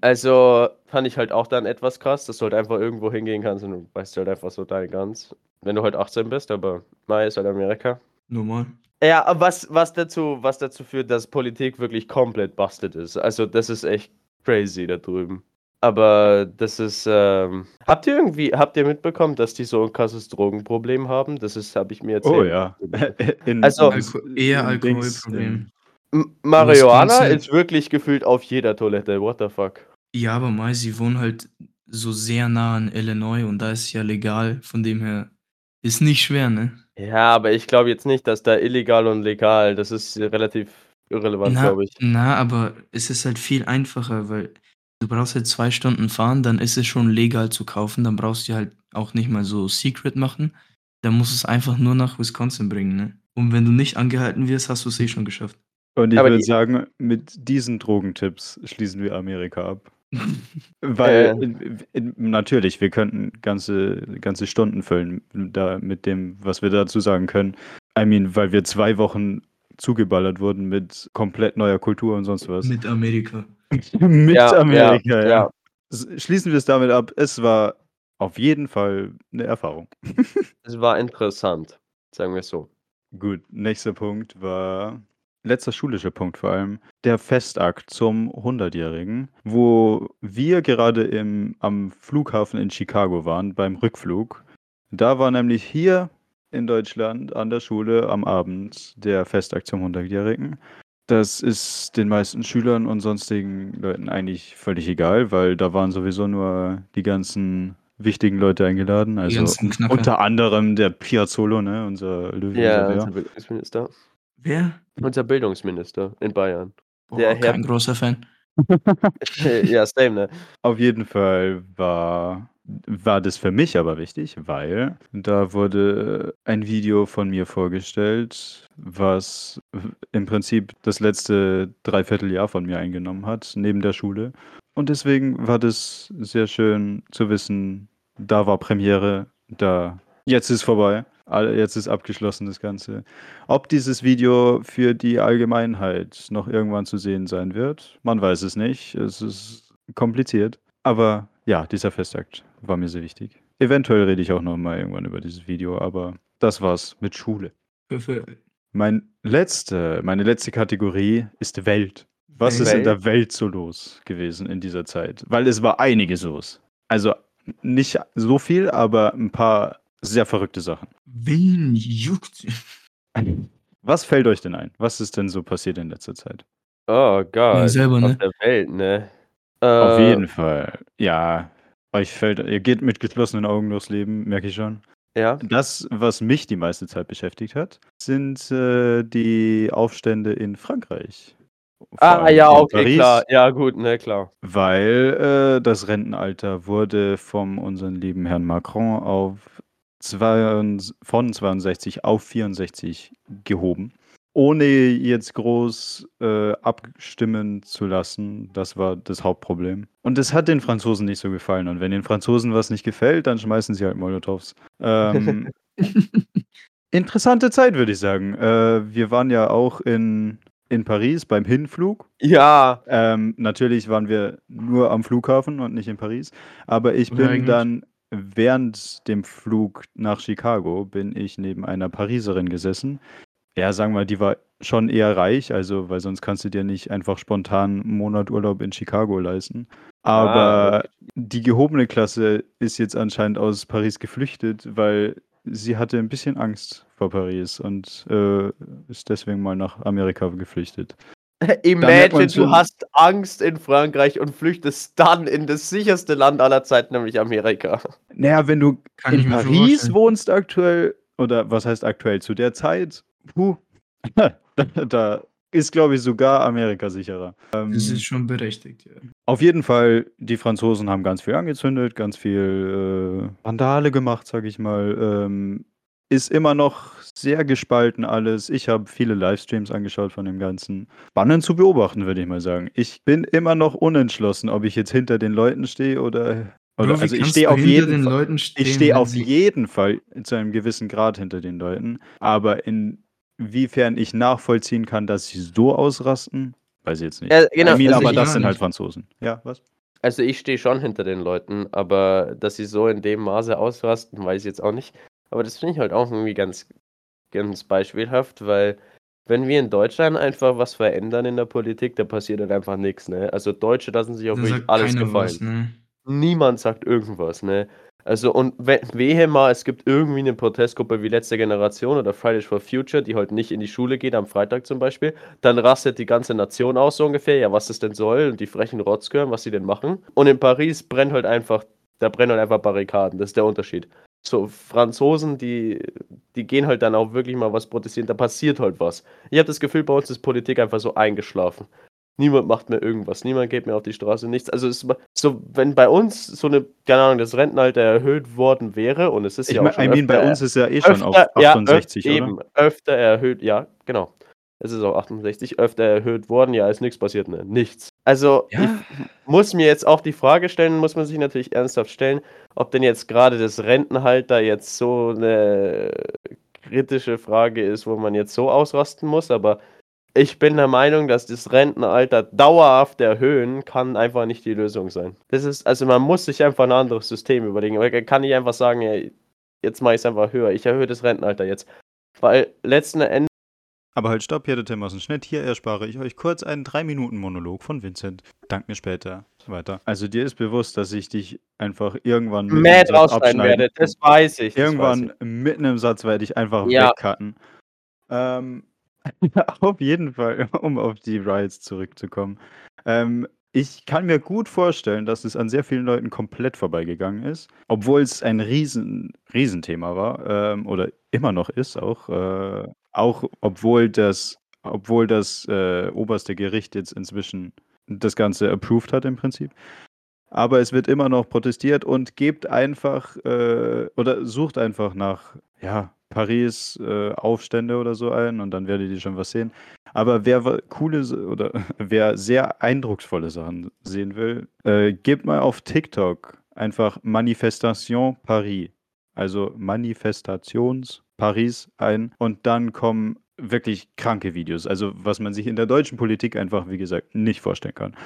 Also fand ich halt auch dann etwas krass, dass du halt einfach irgendwo hingehen kannst und du weißt halt einfach so deine Guns. Wenn du halt 18 bist, aber Mai ist halt Amerika.
Normal.
Ja, was, was, dazu, was dazu führt, dass Politik wirklich komplett busted ist. Also das ist echt crazy da drüben. Aber das ist, ähm, habt ihr irgendwie, habt ihr mitbekommen, dass die so ein krasses Drogenproblem haben? Das ist, habe ich mir erzählt.
Oh ja. In,
Also-
Alko eher Alkoholproblem.
Marihuana ist wirklich gefühlt auf jeder Toilette. What the fuck?
Ja, aber Mai, sie wohnen halt so sehr nah an Illinois und da ist es ja legal, von dem her ist nicht schwer, ne?
Ja, aber ich glaube jetzt nicht, dass da illegal und legal, das ist relativ irrelevant,
Na,
glaube ich.
na, aber es ist halt viel einfacher, weil du brauchst halt zwei Stunden fahren, dann ist es schon legal zu kaufen, dann brauchst du halt auch nicht mal so Secret machen. Dann musst du es einfach nur nach Wisconsin bringen, ne? Und wenn du nicht angehalten wirst, hast du es eh schon geschafft.
Und ich
Aber
würde sagen, mit diesen Drogentipps schließen wir Amerika ab. Weil
Äh.
in, in, natürlich, wir könnten ganze, ganze Stunden füllen da mit dem, was wir dazu sagen können. I mean, weil wir zwei Wochen zugeballert wurden mit komplett neuer Kultur und sonst was.
Mit Amerika.
Mit
Ja,
Amerika,
ja,
ja, Schließen wir es damit ab. Es war auf jeden Fall eine Erfahrung.
Es war interessant, sagen wir es so.
Gut, nächster Punkt war, letzter schulischer Punkt vor allem, der Festakt zum 100-Jährigen, wo wir gerade im, am Flughafen in Chicago waren, beim Rückflug. Da war nämlich hier in Deutschland an der Schule am Abend der Festakt zum 100-Jährigen. Das ist den meisten Schülern und sonstigen Leuten eigentlich völlig egal, weil da waren sowieso nur die ganzen wichtigen Leute eingeladen. Also unter anderem der Piazzolo, ne, unser Löwe.
Ja,
unser.
Bildungsminister.
Wer?
Unser Bildungsminister in Bayern.
Boah,
Der Herr-
kein großer Fan.
ja, same, ne?
Auf jeden Fall war, war das für mich aber wichtig, weil da wurde ein Video von mir vorgestellt, was im Prinzip das letzte Dreivierteljahr von mir eingenommen hat, neben der Schule. Und deswegen war das sehr schön zu wissen, da war Premiere, da jetzt ist vorbei. Jetzt ist abgeschlossen das Ganze. Ob dieses Video für die Allgemeinheit noch irgendwann zu sehen sein wird, man weiß es nicht. Es ist kompliziert. Aber ja, dieser Festakt war mir sehr wichtig. Eventuell rede ich auch noch mal irgendwann über dieses Video, aber das war's mit Schule. Mein letzte, meine letzte Kategorie ist Welt. Was ist in
Welt?
der Welt so los gewesen in dieser Zeit? Weil es war einiges los. Also nicht so viel, aber ein paar sehr verrückte Sachen.
Wen juckt?
Was fällt euch denn ein? Was ist denn so passiert in letzter Zeit?
Oh Gott.
Ja, selber,
Auf
ne?
der Welt, ne?
Auf
Äh,
jeden Fall. Ja, euch fällt, ihr geht mit geschlossenen Augen durchs Leben, merke ich schon.
Ja.
Das, was mich die meiste Zeit beschäftigt hat, sind äh, die Aufstände in Frankreich.
Ah, ja, okay,
Paris,
klar. Ja, gut, ne, klar.
Weil äh, das Rentenalter wurde vom unseren lieben Herrn Macron auf zwei, von 62 auf 64 gehoben. Ohne jetzt groß äh, abstimmen zu lassen, das war das Hauptproblem. Und das hat den Franzosen nicht so gefallen. Und wenn den Franzosen was nicht gefällt, dann schmeißen sie halt Molotovs. Ähm, interessante Zeit, würde ich sagen. Äh, wir waren ja auch in, in Paris beim Hinflug.
Ja.
Ähm, natürlich waren wir nur am Flughafen und nicht in Paris. Aber ich bin
eigentlich?
dann während dem Flug nach Chicago bin ich neben einer Pariserin gesessen. Ja, sagen wir, die war schon eher reich, also weil sonst kannst du dir nicht einfach spontan einen Monat Urlaub in Chicago leisten. Aber die gehobene Klasse ist jetzt anscheinend aus Paris geflüchtet, weil sie hatte ein bisschen Angst vor Paris und äh, ist deswegen mal nach Amerika geflüchtet.
Imagine, du hast Angst in Frankreich und flüchtest dann in das sicherste Land aller Zeiten, nämlich Amerika.
Naja, wenn du
Kann
in Paris wohnst aktuell, oder was heißt aktuell, zu der Zeit, puh, da, ist, glaube ich, sogar Amerika sicherer. Ähm,
Das ist schon berechtigt, ja.
Auf jeden Fall, die Franzosen haben ganz viel angezündet, ganz viel äh, Vandale gemacht, sag ich mal. Ähm, ist immer noch sehr gespalten alles. Ich habe viele Livestreams angeschaut von dem Ganzen. Spannend zu beobachten, würde ich mal sagen. Ich bin immer noch unentschlossen, ob ich jetzt hinter den Leuten stehe oder. oder
Bro,
also ich stehe auf jeden
den
Fall.
Leuten stehen,
Ich stehe auf jeden Fall zu einem gewissen Grad hinter den Leuten. Aber inwiefern ich nachvollziehen kann, dass sie so ausrasten, weiß ich jetzt nicht.
Ja, genau,
mean,
also
aber
ich
das sind halt. Franzosen. Ja, was?
Also ich stehe schon hinter den Leuten, aber dass sie so in dem Maße ausrasten, weiß ich jetzt auch nicht. Aber das finde ich halt auch irgendwie ganz, ganz beispielhaft, weil wenn wir in Deutschland einfach was verändern in der Politik, da passiert halt einfach nichts, ne? Also Deutsche lassen sich auf wirklich
sagt
alles gefallen.
was, ne?
Niemand sagt irgendwas, ne? Also und we wehe mal, es gibt irgendwie eine Protestgruppe wie Letzte Generation oder Fridays for Future, die halt nicht in die Schule geht, am Freitag zum Beispiel, dann rastet die ganze Nation aus so ungefähr, ja, was das denn soll und die frechen Rotzgören, was sie denn machen. Und in Paris brennt halt einfach, da brennen halt einfach Barrikaden, das ist der Unterschied. So, Franzosen, die, die gehen halt dann auch wirklich mal was protestieren, da passiert halt was. Ich habe das Gefühl, bei uns ist Politik einfach so eingeschlafen. Niemand macht mehr irgendwas, niemand geht mehr auf die Straße, nichts. Also es ist so, wenn bei uns so eine, keine Ahnung, das Rentenalter erhöht worden wäre und es ist
Ich
ja auch
meine,
schon
I mean, bei
öfter-
uns ist ja eh schon auf
öfter, ja,
68,
öf-
oder?
eben, öfter erhöht, ja, genau. Es ist auch 68, öfter erhöht worden, ja, ist nichts passiert, ne? Nichts. Also,
Ja.
ich muss mir jetzt auch die Frage stellen, muss man sich natürlich ernsthaft stellen, ob denn jetzt gerade das Rentenhalter jetzt so eine kritische Frage ist, wo man jetzt so ausrasten muss, aber ich bin der Meinung, dass das Rentenalter dauerhaft erhöhen kann einfach nicht die Lösung sein. Das ist, also man muss sich einfach ein anderes System überlegen. Man kann nicht einfach sagen, ey, jetzt mache ich es einfach höher. Ich erhöhe das Rentenalter jetzt. Weil letzten Endes
Aber halt stopp, hier der Timmerson. Schnitt, hier erspare ich euch kurz einen 3-Minuten-Monolog von Vincent. Dank mir später. Weiter. Also dir ist bewusst, dass ich dich einfach irgendwann mitten im
mad
Satz
rausschneiden werde. Das weiß ich.
Irgendwann
Weiß
mitten im Satz werde ich einfach
Ja.
wegcutten. Ähm, auf jeden Fall, um auf die Riots zurückzukommen. Ähm, ich kann mir gut vorstellen, dass es an sehr vielen Leuten komplett vorbeigegangen ist, obwohl es ein riesen, Riesenthema war ähm, oder immer noch ist auch. Äh, auch obwohl das, obwohl das äh, oberste Gericht jetzt inzwischen das Ganze approved hat im Prinzip. Aber es wird immer noch protestiert und gebt einfach äh, oder sucht einfach nach ja, Paris äh, Aufstände oder so ein und dann werdet ihr schon was sehen. Aber wer coole oder wer sehr eindrucksvolle Sachen sehen will, äh, gebt mal auf TikTok einfach Manifestation Paris. Also Manifestations Paris ein und dann kommen wirklich kranke Videos. Also was man sich in der deutschen Politik einfach, wie gesagt, nicht vorstellen kann.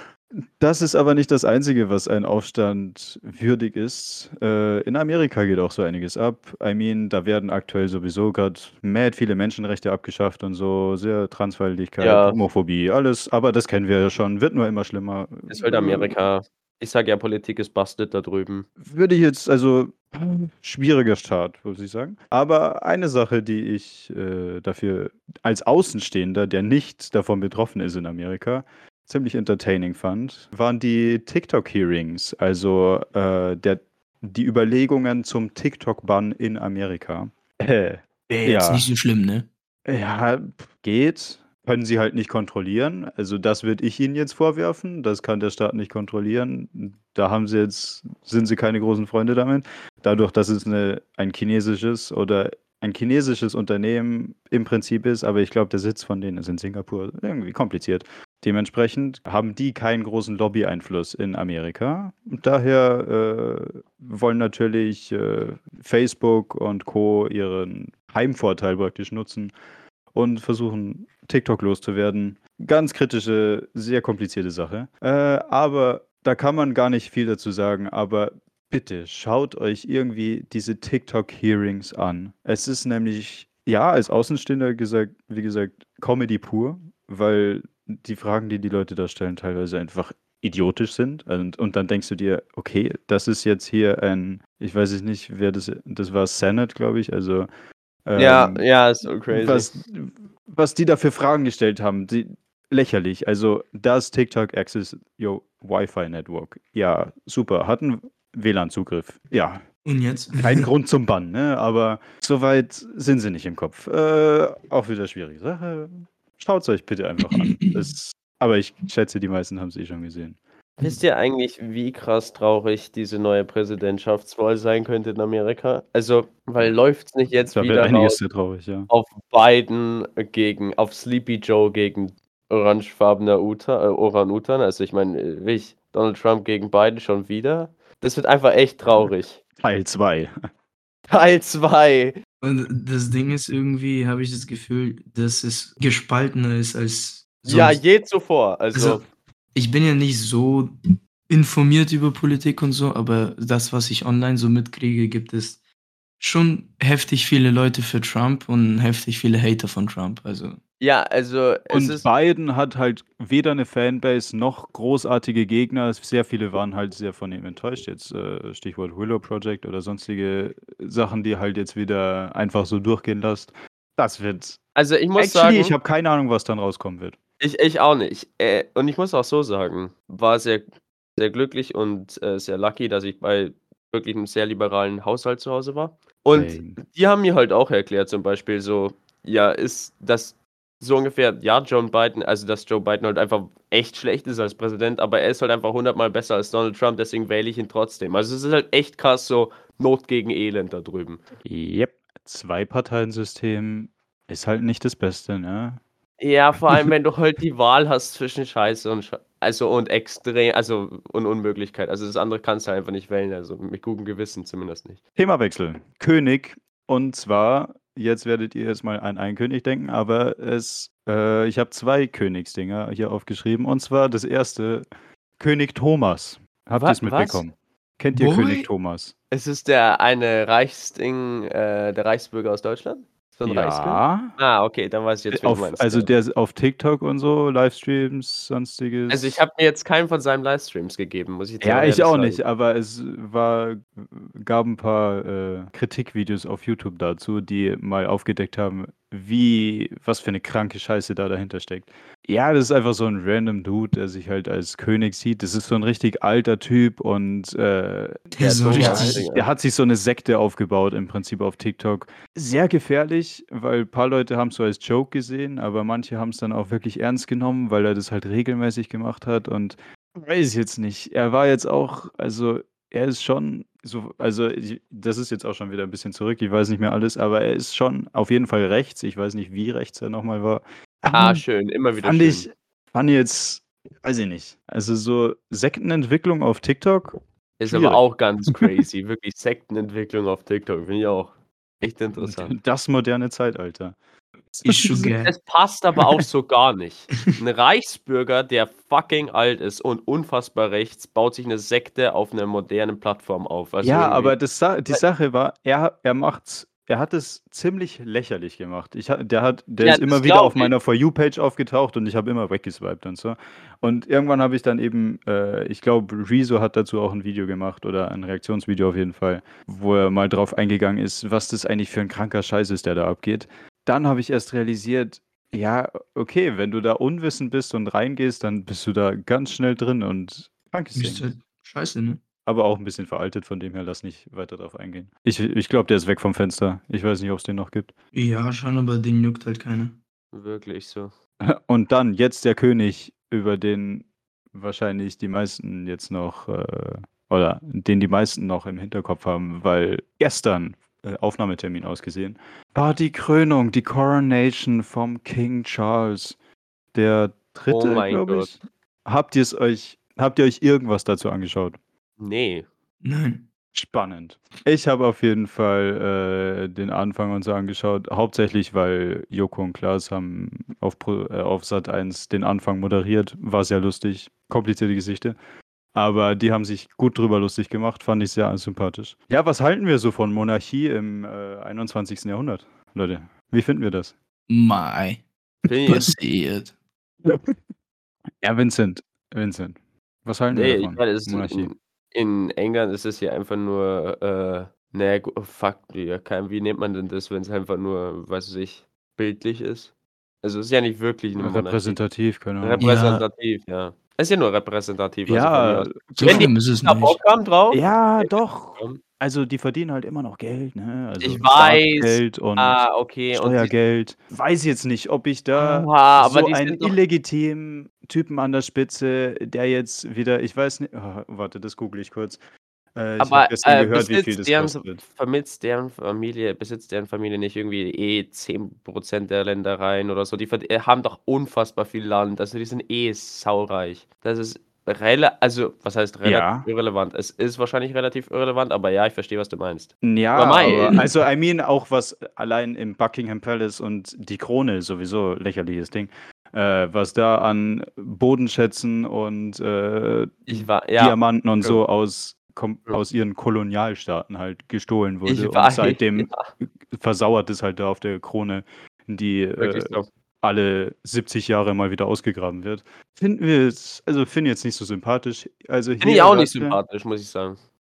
Das ist aber nicht das Einzige, was ein Aufstand würdig ist. Äh, in Amerika geht auch so einiges ab. I mean, da werden aktuell sowieso gerade mad viele Menschenrechte abgeschafft und so, sehr Transfeindlichkeit,
Ja.
Homophobie, alles. Aber das kennen wir ja schon, wird nur immer schlimmer.
Ist halt Amerika. Ich sage ja, Politik ist busted da drüben.
Würde ich jetzt, also schwieriger Start, muss ich sagen. Aber eine Sache, die ich äh, dafür als Außenstehender, der nicht davon betroffen ist in Amerika, ziemlich entertaining fand, waren die TikTok-Hearings, also äh, der, die Überlegungen zum TikTok-Bann in Amerika. Äh, Ja.
nicht so schlimm, ne?
ja, geht. Können sie halt nicht kontrollieren. Also das würde ich ihnen jetzt vorwerfen. Das kann der Staat nicht kontrollieren. Da haben sie jetzt, sind sie keine großen Freunde damit. Dadurch, dass es eine, ein chinesisches oder ein chinesisches Unternehmen im Prinzip ist, aber ich glaube, der Sitz von denen ist in Singapur. Irgendwie kompliziert. Dementsprechend haben die keinen großen Lobby-Einfluss in Amerika. Und daher äh, wollen natürlich äh, Facebook und Co. ihren Heimvorteil praktisch nutzen und versuchen, TikTok loszuwerden. Ganz kritische, sehr komplizierte Sache. Äh, aber da kann man gar nicht viel dazu sagen. Aber bitte schaut euch irgendwie diese TikTok-Hearings an. Es ist nämlich, ja, als Außenstehender gesagt, wie gesagt, Comedy pur, weil die Fragen, die die Leute da stellen, teilweise einfach idiotisch sind. Und, und dann denkst du dir, okay, das ist jetzt hier ein, ich weiß es nicht, wer das, das war Senate, glaube ich, also ähm,
ja, ist so crazy.
was, was die da für Fragen gestellt haben. Die, lächerlich. Also, das TikTok Access Your Wi-Fi Network. Ja, super. Hatten WLAN-Zugriff. Ja.
Und jetzt?
Kein Grund zum Bann, ne? Aber soweit sind sie nicht im Kopf. Äh, auch wieder schwierige Sache. Schaut es euch bitte einfach an. Das, aber ich schätze, die meisten haben es eh schon gesehen.
Wisst ihr eigentlich, wie krass traurig diese neue Präsidentschaftswahl sein könnte in Amerika? Also, weil läuft es nicht jetzt
Da
wieder
einiges sehr traurig, ja.
auf Biden gegen, auf Sleepy Joe gegen orangefarbener Uta, äh, Orang-Utan? Also, ich meine, äh, ich, Donald Trump gegen Biden schon wieder? Das wird einfach echt traurig.
Teil 2.
Teil 2.
Und das Ding ist irgendwie, habe ich das Gefühl, dass es gespaltener ist als
Ja,
sonst.
je zuvor. Also,
Also, ich bin ja nicht so informiert über Politik und so, aber das, was ich online so mitkriege, gibt es schon heftig viele Leute für Trump und heftig viele Hater von Trump. Also,
ja, also, es
Und
ist.
Biden hat halt weder eine Fanbase noch großartige Gegner. Sehr viele waren halt sehr von ihm enttäuscht. Jetzt äh, Stichwort Willow Project oder sonstige Sachen, die halt jetzt wieder einfach so durchgehen lässt. Das wird.
Also, ich muss
Actually,
sagen.
ich habe keine Ahnung, was dann rauskommen wird.
Ich, ich auch nicht. Äh, und ich muss auch so sagen, war sehr, sehr glücklich und äh, sehr lucky, dass ich bei wirklich einem sehr liberalen Haushalt zu Hause war. Und
Same.
die haben mir halt auch erklärt, zum Beispiel so, ja, ist das so ungefähr, ja, John Biden, also dass Joe Biden halt einfach echt schlecht ist als Präsident, aber er ist halt einfach hundertmal besser als Donald Trump, deswegen wähle ich ihn trotzdem. Also es ist halt echt krass so Not gegen Elend da drüben.
Yep. Zwei-Parteien-System ist halt nicht das Beste, ne?
Ja, vor allem, wenn du halt die Wahl hast zwischen Scheiße und Sche also und extrem, also und Unmöglichkeit. Also das andere kannst du einfach nicht wählen, also mit gutem Gewissen zumindest nicht.
Themawechsel. König. Und zwar, jetzt werdet ihr erstmal an einen König denken, aber es, äh, ich habe zwei Königsdinger hier aufgeschrieben. Und zwar das erste, König Thomas. Habt ihr es
was?
mitbekommen? Kennt ihr
Boy?
König Thomas?
Es ist der eine Reichsding, äh, der Reichsbürger aus Deutschland? So ein?
Ja.
Ah, okay, dann weiß ich jetzt, wie du
Auf,
meinst.
also der ist auf TikTok und so, Livestreams, sonstiges.
Also ich habe mir jetzt keinen von seinen Livestreams gegeben, muss ich dir
Ja, ich auch
sagen.
nicht, aber es war, gab ein paar äh, Kritikvideos auf YouTube dazu, die mal aufgedeckt haben, wie, was für eine kranke Scheiße da dahinter steckt. Ja, das ist einfach so ein random Dude, der sich halt als König sieht. Das ist so ein richtig alter Typ und äh,
der so
Thomas,
richtig.
Der hat sich so eine Sekte aufgebaut, im Prinzip auf TikTok. Sehr gefährlich, weil ein paar Leute haben es so als Joke gesehen, aber manche haben es dann auch wirklich ernst genommen, weil er das halt regelmäßig gemacht hat und weiß ich jetzt nicht. Er war jetzt auch, also er ist schon so, also das ist jetzt auch schon wieder ein bisschen zurück, ich weiß nicht mehr alles, aber er ist schon auf jeden Fall rechts. Ich weiß nicht, wie rechts er nochmal war.
Ah,
Aber
schön, immer wieder
fand
schön.
ich, fand jetzt, weiß ich nicht. Also so Sektenentwicklung auf TikTok,
Ist
schwierig.
aber auch ganz crazy. Wirklich Sektenentwicklung auf TikTok, finde ich auch echt interessant.
das moderne Zeitalter.
Ist schon geil.
Es passt aber auch so gar nicht. Ein Reichsbürger, der fucking alt ist und unfassbar rechts, baut sich eine Sekte auf einer modernen Plattform auf. Also
ja,
irgendwie-
aber das, die Sache war, er, er macht's, er hat es ziemlich lächerlich gemacht. Ich, ha- der hat, der
Ja,
ist immer
das
wieder auf
ich.
meiner For You-Page aufgetaucht und ich habe immer weggeswiped und so. Und irgendwann habe ich dann eben, äh, ich glaube, Rezo hat dazu auch ein Video gemacht oder ein Reaktionsvideo auf jeden Fall, wo er mal drauf eingegangen ist, was das eigentlich für ein kranker Scheiß ist, der da abgeht. Dann habe ich erst realisiert, ja, okay, wenn du da unwissend bist und reingehst, dann bist du da ganz schnell drin und krankes
Ist
Ding.
halt scheiße, ne?
Aber auch ein bisschen veraltet, von dem her lass nicht weiter drauf eingehen. Ich, ich glaube, der ist weg vom Fenster. Ich weiß nicht, ob es den noch gibt.
Ja, schon, aber den juckt halt keiner.
Wirklich so.
Und dann jetzt der König, über den wahrscheinlich die meisten jetzt noch, äh, oder den die meisten noch im Hinterkopf haben, weil gestern äh, Aufnahmetermin ausgesehen, war die Krönung, die Coronation vom King Charles. Der dritte,
Oh mein
glaube
Gott.
ich. Habt ihr es euch, habt ihr euch irgendwas dazu angeschaut?
Nee.
Nein.
Spannend. Ich habe auf jeden Fall äh, den Anfang und so angeschaut, hauptsächlich weil Joko und Klaas haben auf, Pro- äh, auf Sat 1 den Anfang moderiert. War sehr lustig. Komplizierte Geschichte. Aber die haben sich gut drüber lustig gemacht, fand ich sehr sympathisch. Ja, was halten wir so von Monarchie im äh, 21. Jahrhundert, Leute? Wie finden wir das?
Mai. Passiert.
Ja, Vincent. Vincent. Was halten
nee,
wir
ich
davon?
meine, es ist
Monarchie.
in, in England ist es ja einfach nur, äh, naja, gu- fuck, ja, kein, wie nennt man denn das, wenn es einfach nur, weiß ich, bildlich ist? Also es ist ja nicht wirklich eine Monarchie.
Repräsentativ, keine Ahnung.
Repräsentativ, ja. Es ist ja nur repräsentativ. also
Ja,
aus.
So
Wenn die
ist es.
Bock haben drauf.
ja,
Ja,
doch.
komm.
Also die verdienen halt immer noch Geld, ne? Also
Ich weiß.
Geld und
Ah, okay. Und die,
Steuergeld. Weiß jetzt nicht, ob ich da
Oha, aber
so
die
einen
sind doch-
illegitimen Typen an der Spitze, der jetzt wieder, ich weiß nicht, oh, warte, das google ich kurz. Äh, ich
aber
habe gestern
äh,
gehört, wie viel
besitzt
das
deren,
kostet.
vermisst deren Familie, besitzt deren Familie nicht irgendwie eh 10% der Ländereien oder so. Die verd- äh, haben doch unfassbar viel Land. Also die sind eh saureich. Das ist rela also was heißt relativ
Ja.
irrelevant? Es ist wahrscheinlich relativ irrelevant, aber ja, ich verstehe, was du meinst.
Ja,
Aber
also I mean auch was allein im Buckingham Palace und die Krone sowieso lächerliches Ding, äh, was da an Bodenschätzen und äh,
war, ja,
Diamanten und so aus, kom aus ihren Kolonialstaaten halt gestohlen wurde
ich
und seitdem
Ja,
versauert es halt da auf der Krone, die
wirklich
äh. Alle 70 Jahre mal wieder ausgegraben wird. Finden wir jetzt, also finde ich jetzt nicht so sympathisch. Also
Finde ich auch nicht sympathisch, muss ich sagen.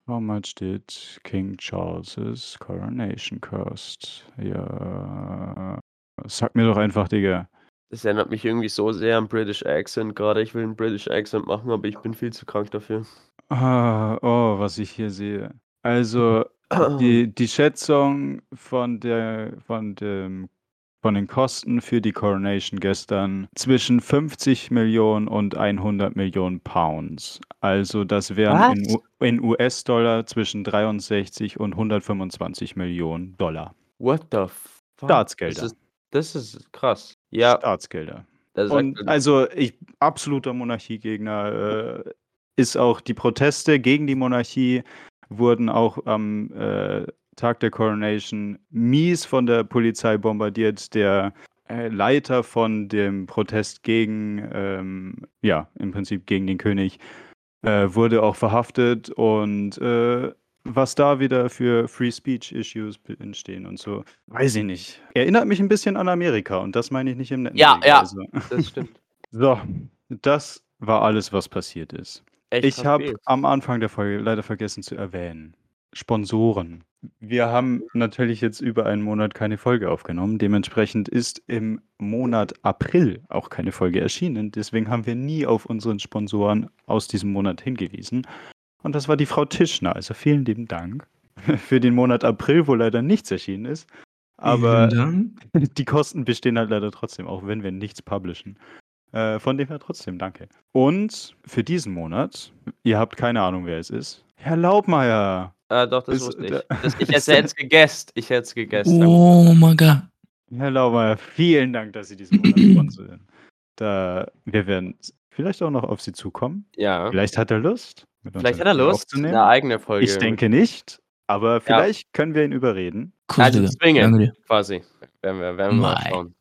How much did King Charles's coronation cost? Ja. Sag mir doch einfach, Digga.
Das erinnert mich irgendwie so sehr an British Accent gerade. Ich will einen British Accent machen, aber ich bin viel zu krank dafür.
Ah, oh, was ich hier sehe. Also, die, die Schätzung von der, von dem, von den Kosten für die Coronation gestern zwischen 50 Millionen und 100 Millionen Pounds. Also, das wären? U- in US-Dollar zwischen 63 und 125 Millionen Dollar.
What the fuck?
Staatsgelder.
Das ist, das ist krass. Ja,
Staatsgelder. Und also ich absoluter Monarchiegegner äh, ist auch die Proteste gegen die Monarchie wurden auch am äh, Tag der Coronation mies von der Polizei bombardiert. Der äh, Leiter von dem Protest gegen, ähm, ja, im Prinzip gegen den König, äh, wurde auch verhaftet und äh, was da wieder für Free Speech Issues entstehen und so, weiß ich nicht. Erinnert mich ein bisschen an Amerika und das meine ich nicht im netten
Ja, ja.
Also.
das stimmt.
So, das war alles, was passiert ist.
Echt
Ich habe am Anfang der Folge leider vergessen zu erwähnen. Sponsoren. Wir haben natürlich jetzt über einen Monat keine Folge aufgenommen. Dementsprechend ist im Monat April auch keine Folge erschienen. Deswegen haben wir nie auf unseren Sponsoren aus diesem Monat hingewiesen. Und das war die Frau Tischner. Also vielen lieben Dank für den Monat April, wo leider nichts erschienen ist. Aber die Kosten bestehen halt leider trotzdem, auch wenn wir nichts publishen. Äh, von dem her trotzdem, danke. Und für diesen Monat, ihr habt keine Ahnung, wer es ist. Herr Laubmeier.
Ah, doch, das
Ist-
wusste ich. Das, ich hätte es gegessen. Ich hätte es gegessen.
Oh mein Gott.
Herr Laubmeier, vielen Dank, dass Sie diesen Monat sponsern. Da, wir werden vielleicht auch noch auf Sie zukommen.
Ja.
Vielleicht hat er Lust.
Vielleicht hat er Lust, eine eigene Folge.
Ich denke nicht, aber vielleicht können wir ihn überreden.
Cool,
Also zwingen. Quasi. Werden wir, werden wir mal schauen.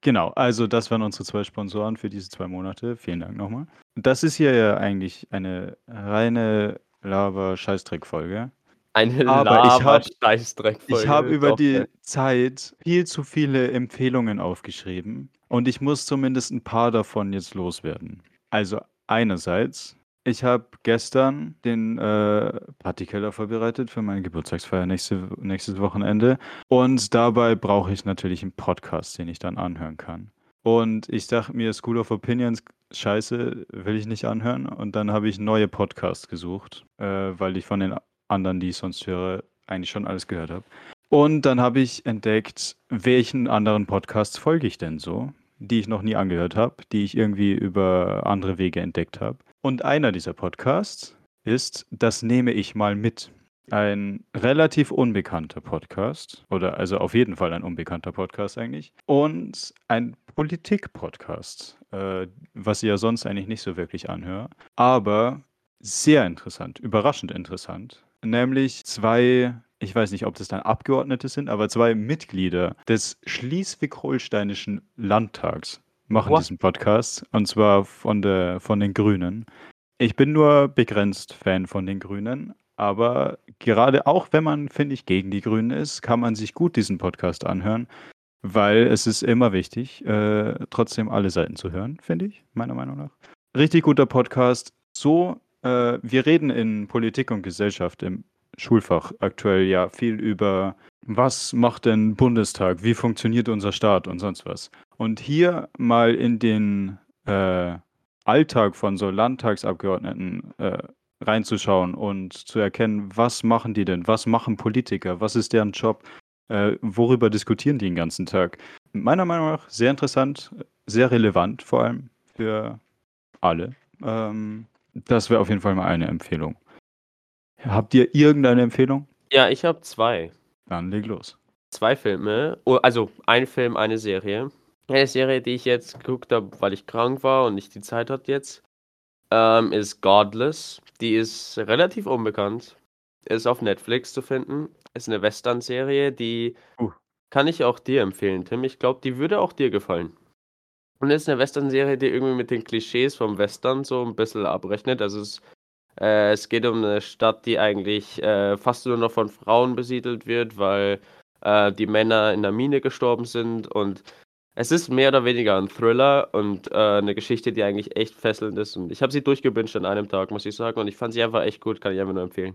Genau, also das waren unsere zwei Sponsoren für diese zwei Monate. Vielen Dank nochmal. Das ist hier ja eigentlich eine reine Lava-Scheißdreck-Folge.
Eine
Aber ich hab- habe über
Doch,
die. Zeit viel zu viele Empfehlungen aufgeschrieben und ich muss zumindest ein paar davon jetzt loswerden. Also einerseits, ich habe gestern den äh, Partykeller vorbereitet für meine Geburtstagsfeier nächste, nächstes Wochenende und dabei brauche ich natürlich einen Podcast, den ich dann anhören kann. Und ich dachte mir, School of Opinions, scheiße, will ich nicht anhören. Und dann habe ich neue Podcasts gesucht, äh, weil ich von den anderen, die ich sonst höre, eigentlich schon alles gehört habe. Und dann habe ich entdeckt, welchen anderen Podcasts folge ich denn so, die ich noch nie angehört habe, die ich irgendwie über andere Wege entdeckt habe. Und einer dieser Podcasts ist Das nehme ich mal mit. Ein relativ unbekannter Podcast, oder also auf jeden Fall ein unbekannter Podcast eigentlich, und ein Politik-Podcast, äh, was ich ja sonst eigentlich nicht so wirklich anhöre, aber sehr interessant, überraschend interessant. Nämlich zwei, ich weiß nicht, ob das dann Abgeordnete sind, aber zwei Mitglieder des Schleswig-Holsteinischen Landtags machen
What?
diesen Podcast, und zwar von, der, von den Grünen. Ich bin nur begrenzt Fan von den Grünen, aber gerade auch wenn man, finde ich, gegen die Grünen ist, kann man sich gut diesen Podcast anhören, weil es ist immer wichtig, äh, trotzdem alle Seiten zu hören, finde ich, meiner Meinung nach. Richtig guter Podcast. So, äh, wir reden in Politik und Gesellschaft im Schulfach aktuell ja viel über was macht denn Bundestag? Wie funktioniert unser Staat und sonst was? Und hier mal in den äh, Alltag von so Landtagsabgeordneten äh, reinzuschauen und zu erkennen, was machen die denn? Was machen Politiker? Was ist deren Job? Äh, worüber diskutieren die den ganzen Tag? Meiner Meinung nach sehr interessant, sehr relevant vor allem für alle. Ähm, das wäre auf jeden Fall mal eine Empfehlung. Habt ihr irgendeine Empfehlung?
Ja, ich habe zwei.
Dann leg los.
Zwei Filme, oh, also ein Film, eine Serie. Eine Serie, die ich jetzt geguckt habe, weil ich krank war und nicht die Zeit hatte jetzt, ähm, ist Godless. Die ist relativ unbekannt. Ist auf Netflix zu finden. Ist eine Western-Serie, die
Uh.
kann ich auch dir empfehlen, Tim. Ich glaube, die würde auch dir gefallen. Und ist eine Western-Serie, die irgendwie mit den Klischees vom Western so ein bisschen abrechnet. Also es, äh, es geht um eine Stadt, die eigentlich äh, fast nur noch von Frauen besiedelt wird, weil äh, die Männer in der Mine gestorben sind. Und es ist mehr oder weniger ein Thriller und äh, eine Geschichte, die eigentlich echt fesselnd ist. Und ich habe sie durchgewünscht an einem Tag, muss ich sagen. Und ich fand sie einfach echt gut, kann ich einfach nur empfehlen.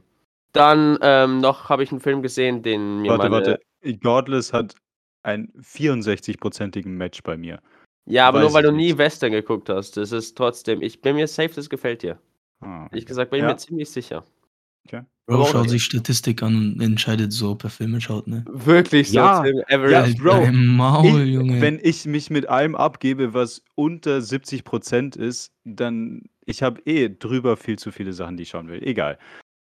Dann ähm, noch habe ich einen Film gesehen, den mir
Warte,
meine...
warte. Godless hat einen 64-prozentigen Match bei mir.
Ja, aber
Weiß
nur weil
ich
du nie
nicht.
Western geguckt hast. Das ist trotzdem, ich bin mir safe, das gefällt dir.
Ah,
Ehrlich gesagt, bin ich
Ja.
mir ziemlich sicher.
Bro
Aber
schaut
okay.
sich Statistik an und entscheidet so, ob er Filme schaut, ne?
Wirklich so,
Ja,
Tim,
ja,
Average.
Halt
Bro,
Maul,
Ich,
Junge.
wenn ich mich mit allem abgebe, was unter 70% ist, dann ich habe eh drüber viel zu viele Sachen, die ich schauen will. Egal.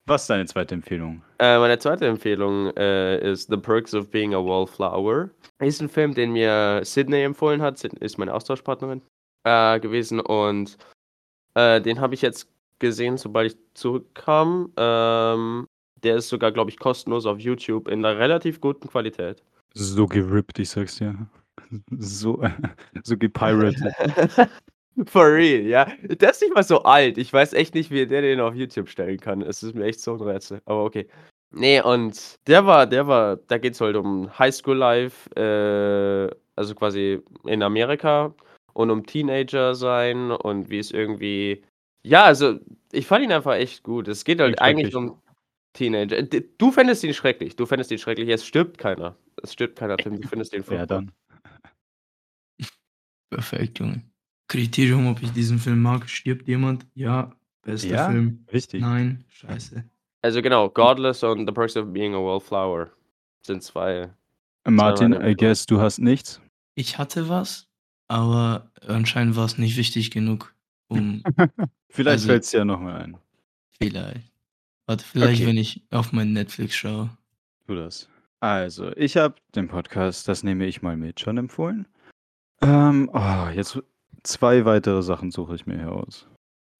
Was ist deine zweite Empfehlung?
Äh, meine zweite Empfehlung äh, ist The Perks of Being a Wallflower. Ist ein Film, den mir Sydney empfohlen hat. Sydney ist meine Austauschpartnerin äh, gewesen und äh, den habe ich jetzt gesehen, sobald ich zurückkam. Ähm, der ist sogar, glaube ich, kostenlos auf YouTube in einer relativ guten Qualität.
So gerippt, ich sag's dir. So, so gepiratet.
For real, ja. Der ist nicht mal so alt. Ich weiß echt nicht, wie der den auf YouTube stellen kann. Es ist mir echt so ein Rätsel. Aber okay. Nee, und der war, der war, da geht's halt um Highschool Life, äh, also quasi in Amerika und um Teenager sein und wie es irgendwie. Ja, also ich fand ihn einfach echt gut. Es geht halt
Klingt
eigentlich
schrecklich.
um Teenager. D- Du fändest ihn schrecklich. Du fändest ihn schrecklich. Es stirbt keiner. Es stirbt keiner, Tim. Du findest ihn
Wer
furchtbar.
dann?
Perfekt, Junge. Kriterium, ob ich diesen Film mag, stirbt jemand? Ja. Bester
Ja,
Film?
Wichtig.
Nein. Scheiße.
Also genau, Godless und The Perks of Being a Wallflower sind zwei.
Martin,
meine
I
Empfehlung.
guess du hast nichts.
Ich hatte was, aber anscheinend war es nicht wichtig genug, um
Vielleicht
Also-
fällt's dir ja nochmal ein.
vielleicht. Warte, vielleicht,
Okay.
wenn ich auf mein Netflix schaue.
Tu das. Also, ich habe den Podcast, das nehme ich mal mit, schon empfohlen. Ähm, oh, jetzt zwei weitere Sachen suche ich mir hier aus.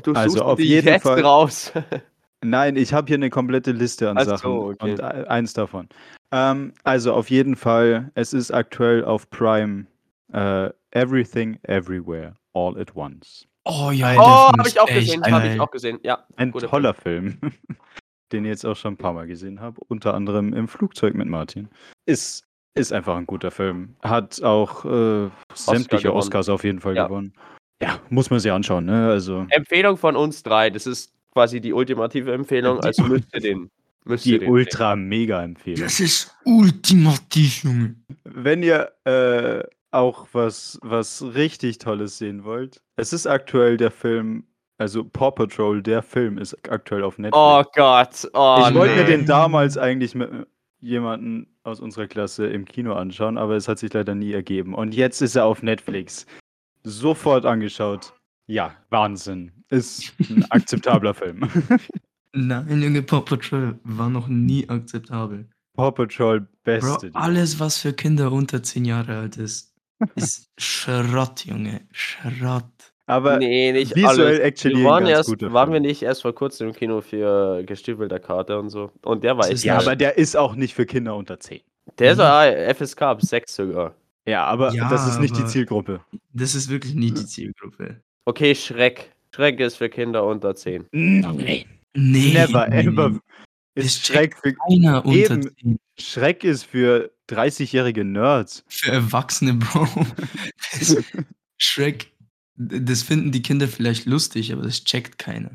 Du
Also
suchst
auf
die
jeden
jetzt
Fall-
raus.
Nein, ich habe hier eine komplette Liste an
Ach so,
Sachen
okay.
und e- eins davon. Ähm, also auf jeden Fall, es ist aktuell auf Prime äh, Everything Everywhere All at Once.
Oh ja,
oh, habe ich auch gesehen, habe ich auch gesehen. Ja,
Ein toller Film, den ich jetzt auch schon ein paar Mal gesehen habe, unter anderem im Flugzeug mit Martin. Ist, ist einfach ein guter Film. Hat auch äh, sämtliche
gewonnen.
Oscars auf jeden Fall
Ja.
gewonnen. Ja, muss man sich anschauen, ne? Also
Empfehlung von uns drei. Das ist quasi die ultimative Empfehlung.
Die-
Also müsst ihr den. Müsst
die
ihr den
ultra mega Empfehlung.
Das ist ultimativ, Junge.
Wenn ihr äh, auch was, was richtig Tolles sehen wollt, es ist aktuell der Film, also Paw Patrol, der Film ist aktuell auf Netflix.
Oh Gott. Oh,
ich wollte mir
nee.
den damals eigentlich mit jemanden aus unserer Klasse im Kino anschauen, aber es hat sich leider nie ergeben. Und jetzt ist er auf Netflix. Sofort angeschaut. Ja, Wahnsinn. Ist ein akzeptabler Film.
Nein, Junge, Paw Patrol war noch nie akzeptabel.
Paw Patrol,
Bro,
beste. Ding.
alles, was für Kinder unter 10 Jahre alt ist, ist Schrott, Junge. Schrott.
Aber
Nee, nicht
visuell
alles.
actually
wir waren, erst,
guter
waren wir nicht erst vor kurzem im Kino für gestiefelter Karte und so. Und der war echt
ist
ja, aber der ist auch nicht für Kinder unter 10.
Der ist
Mhm.
ah, FSK ab 6 sogar.
Ja, aber
Ja,
das ist nicht die Zielgruppe.
Das ist wirklich nie die Zielgruppe.
Okay, Schreck. Schreck ist für Kinder unter 10.
Nein.
Nee.
Never ever.
Das
Ist
checkt
Schreck, für,
Keiner unter
Eben.
10.
Schreck ist für 30-jährige Nerds.
Für Erwachsene, Bro. Das, Shrek, das finden die Kinder vielleicht lustig, aber das checkt keiner.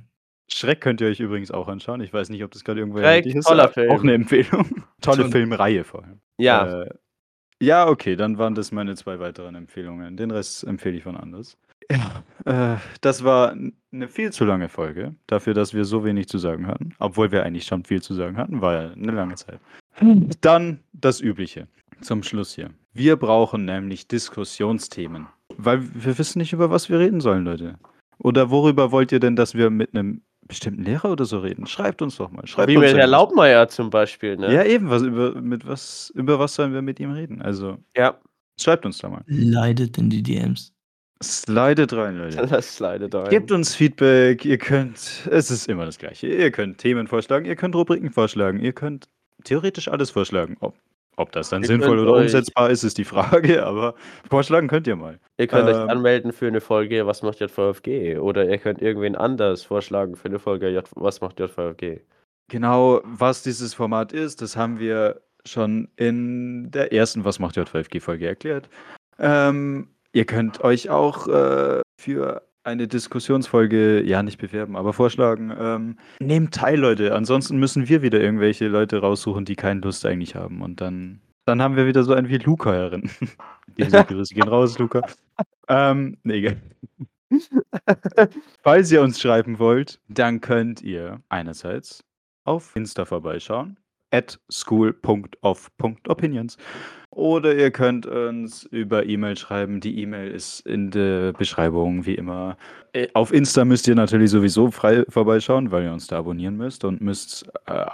Schreck könnt ihr euch übrigens auch anschauen. Ich weiß nicht, ob das gerade irgendwo
Schreck,
ist.
toller Film.
Auch eine Empfehlung. Tolle
Schon.
Filmreihe vor allem.
Ja,
Äh, ja, okay, dann waren das meine zwei weiteren Empfehlungen. Den Rest empfehle ich von anders. Ja, äh, das war eine viel zu lange Folge, dafür, dass wir so wenig zu sagen hatten. Obwohl wir eigentlich schon viel zu sagen hatten, war ja eine lange Zeit. Dann das Übliche zum Schluss hier. Wir brauchen nämlich Diskussionsthemen, weil wir wissen nicht, über was wir reden sollen, Leute. Oder worüber wollt ihr denn, dass wir mit einem bestimmten Lehrer oder so reden? Schreibt uns doch mal. Schreibt
wie
uns
mit Herr
irgendwas.
Laubmeier zum Beispiel, ne?
Ja, eben, was über, mit was, über was sollen wir mit ihm reden? Also,
Ja,
schreibt uns da mal.
Leidet in die DMs.
Slidet rein, Leute.
das leidet ein.
Gebt uns Feedback, ihr könnt, es ist immer das Gleiche. Ihr könnt Themen vorschlagen, ihr könnt Rubriken vorschlagen, ihr könnt theoretisch alles vorschlagen. Ob, ob das dann
Ihr
sinnvoll oder
euch-
umsetzbar ist, ist die Frage, aber vorschlagen könnt ihr mal.
Ihr könnt euch
Ähm,
anmelden für eine Folge Was macht JVFG? Oder ihr könnt irgendwen anders vorschlagen für eine Folge J Was macht JVFG?
Genau, was dieses Format ist, das haben wir schon in der ersten Was macht J5G-Folge erklärt. Ähm, ihr könnt euch auch äh, für eine Diskussionsfolge, ja, nicht bewerben, aber vorschlagen. Ähm, nehmt teil, Leute. Ansonsten müssen wir wieder irgendwelche Leute raussuchen, die keine Lust eigentlich haben. Und dann, dann haben wir wieder so einen wie Luca herin. Diese Grüße gehen raus, Luca. Ähm, nee, egal. Falls ihr uns schreiben wollt, dann könnt ihr einerseits auf Insta vorbeischauen, at school.of.opinions. Oder ihr könnt uns über E-Mail schreiben. Die E-Mail ist in der Beschreibung, wie immer. Äh, Auf Insta müsst ihr natürlich sowieso frei vorbeischauen, weil ihr uns da abonnieren müsst und müsst äh,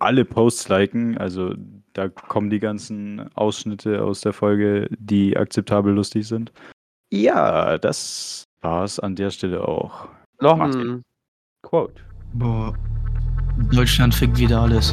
alle Posts liken. Also da kommen die ganzen Ausschnitte aus der Folge, die akzeptabel lustig sind. Ja, das war's an der Stelle auch.
Noch ein Quote.
Boah. Deutschland fickt wieder alles.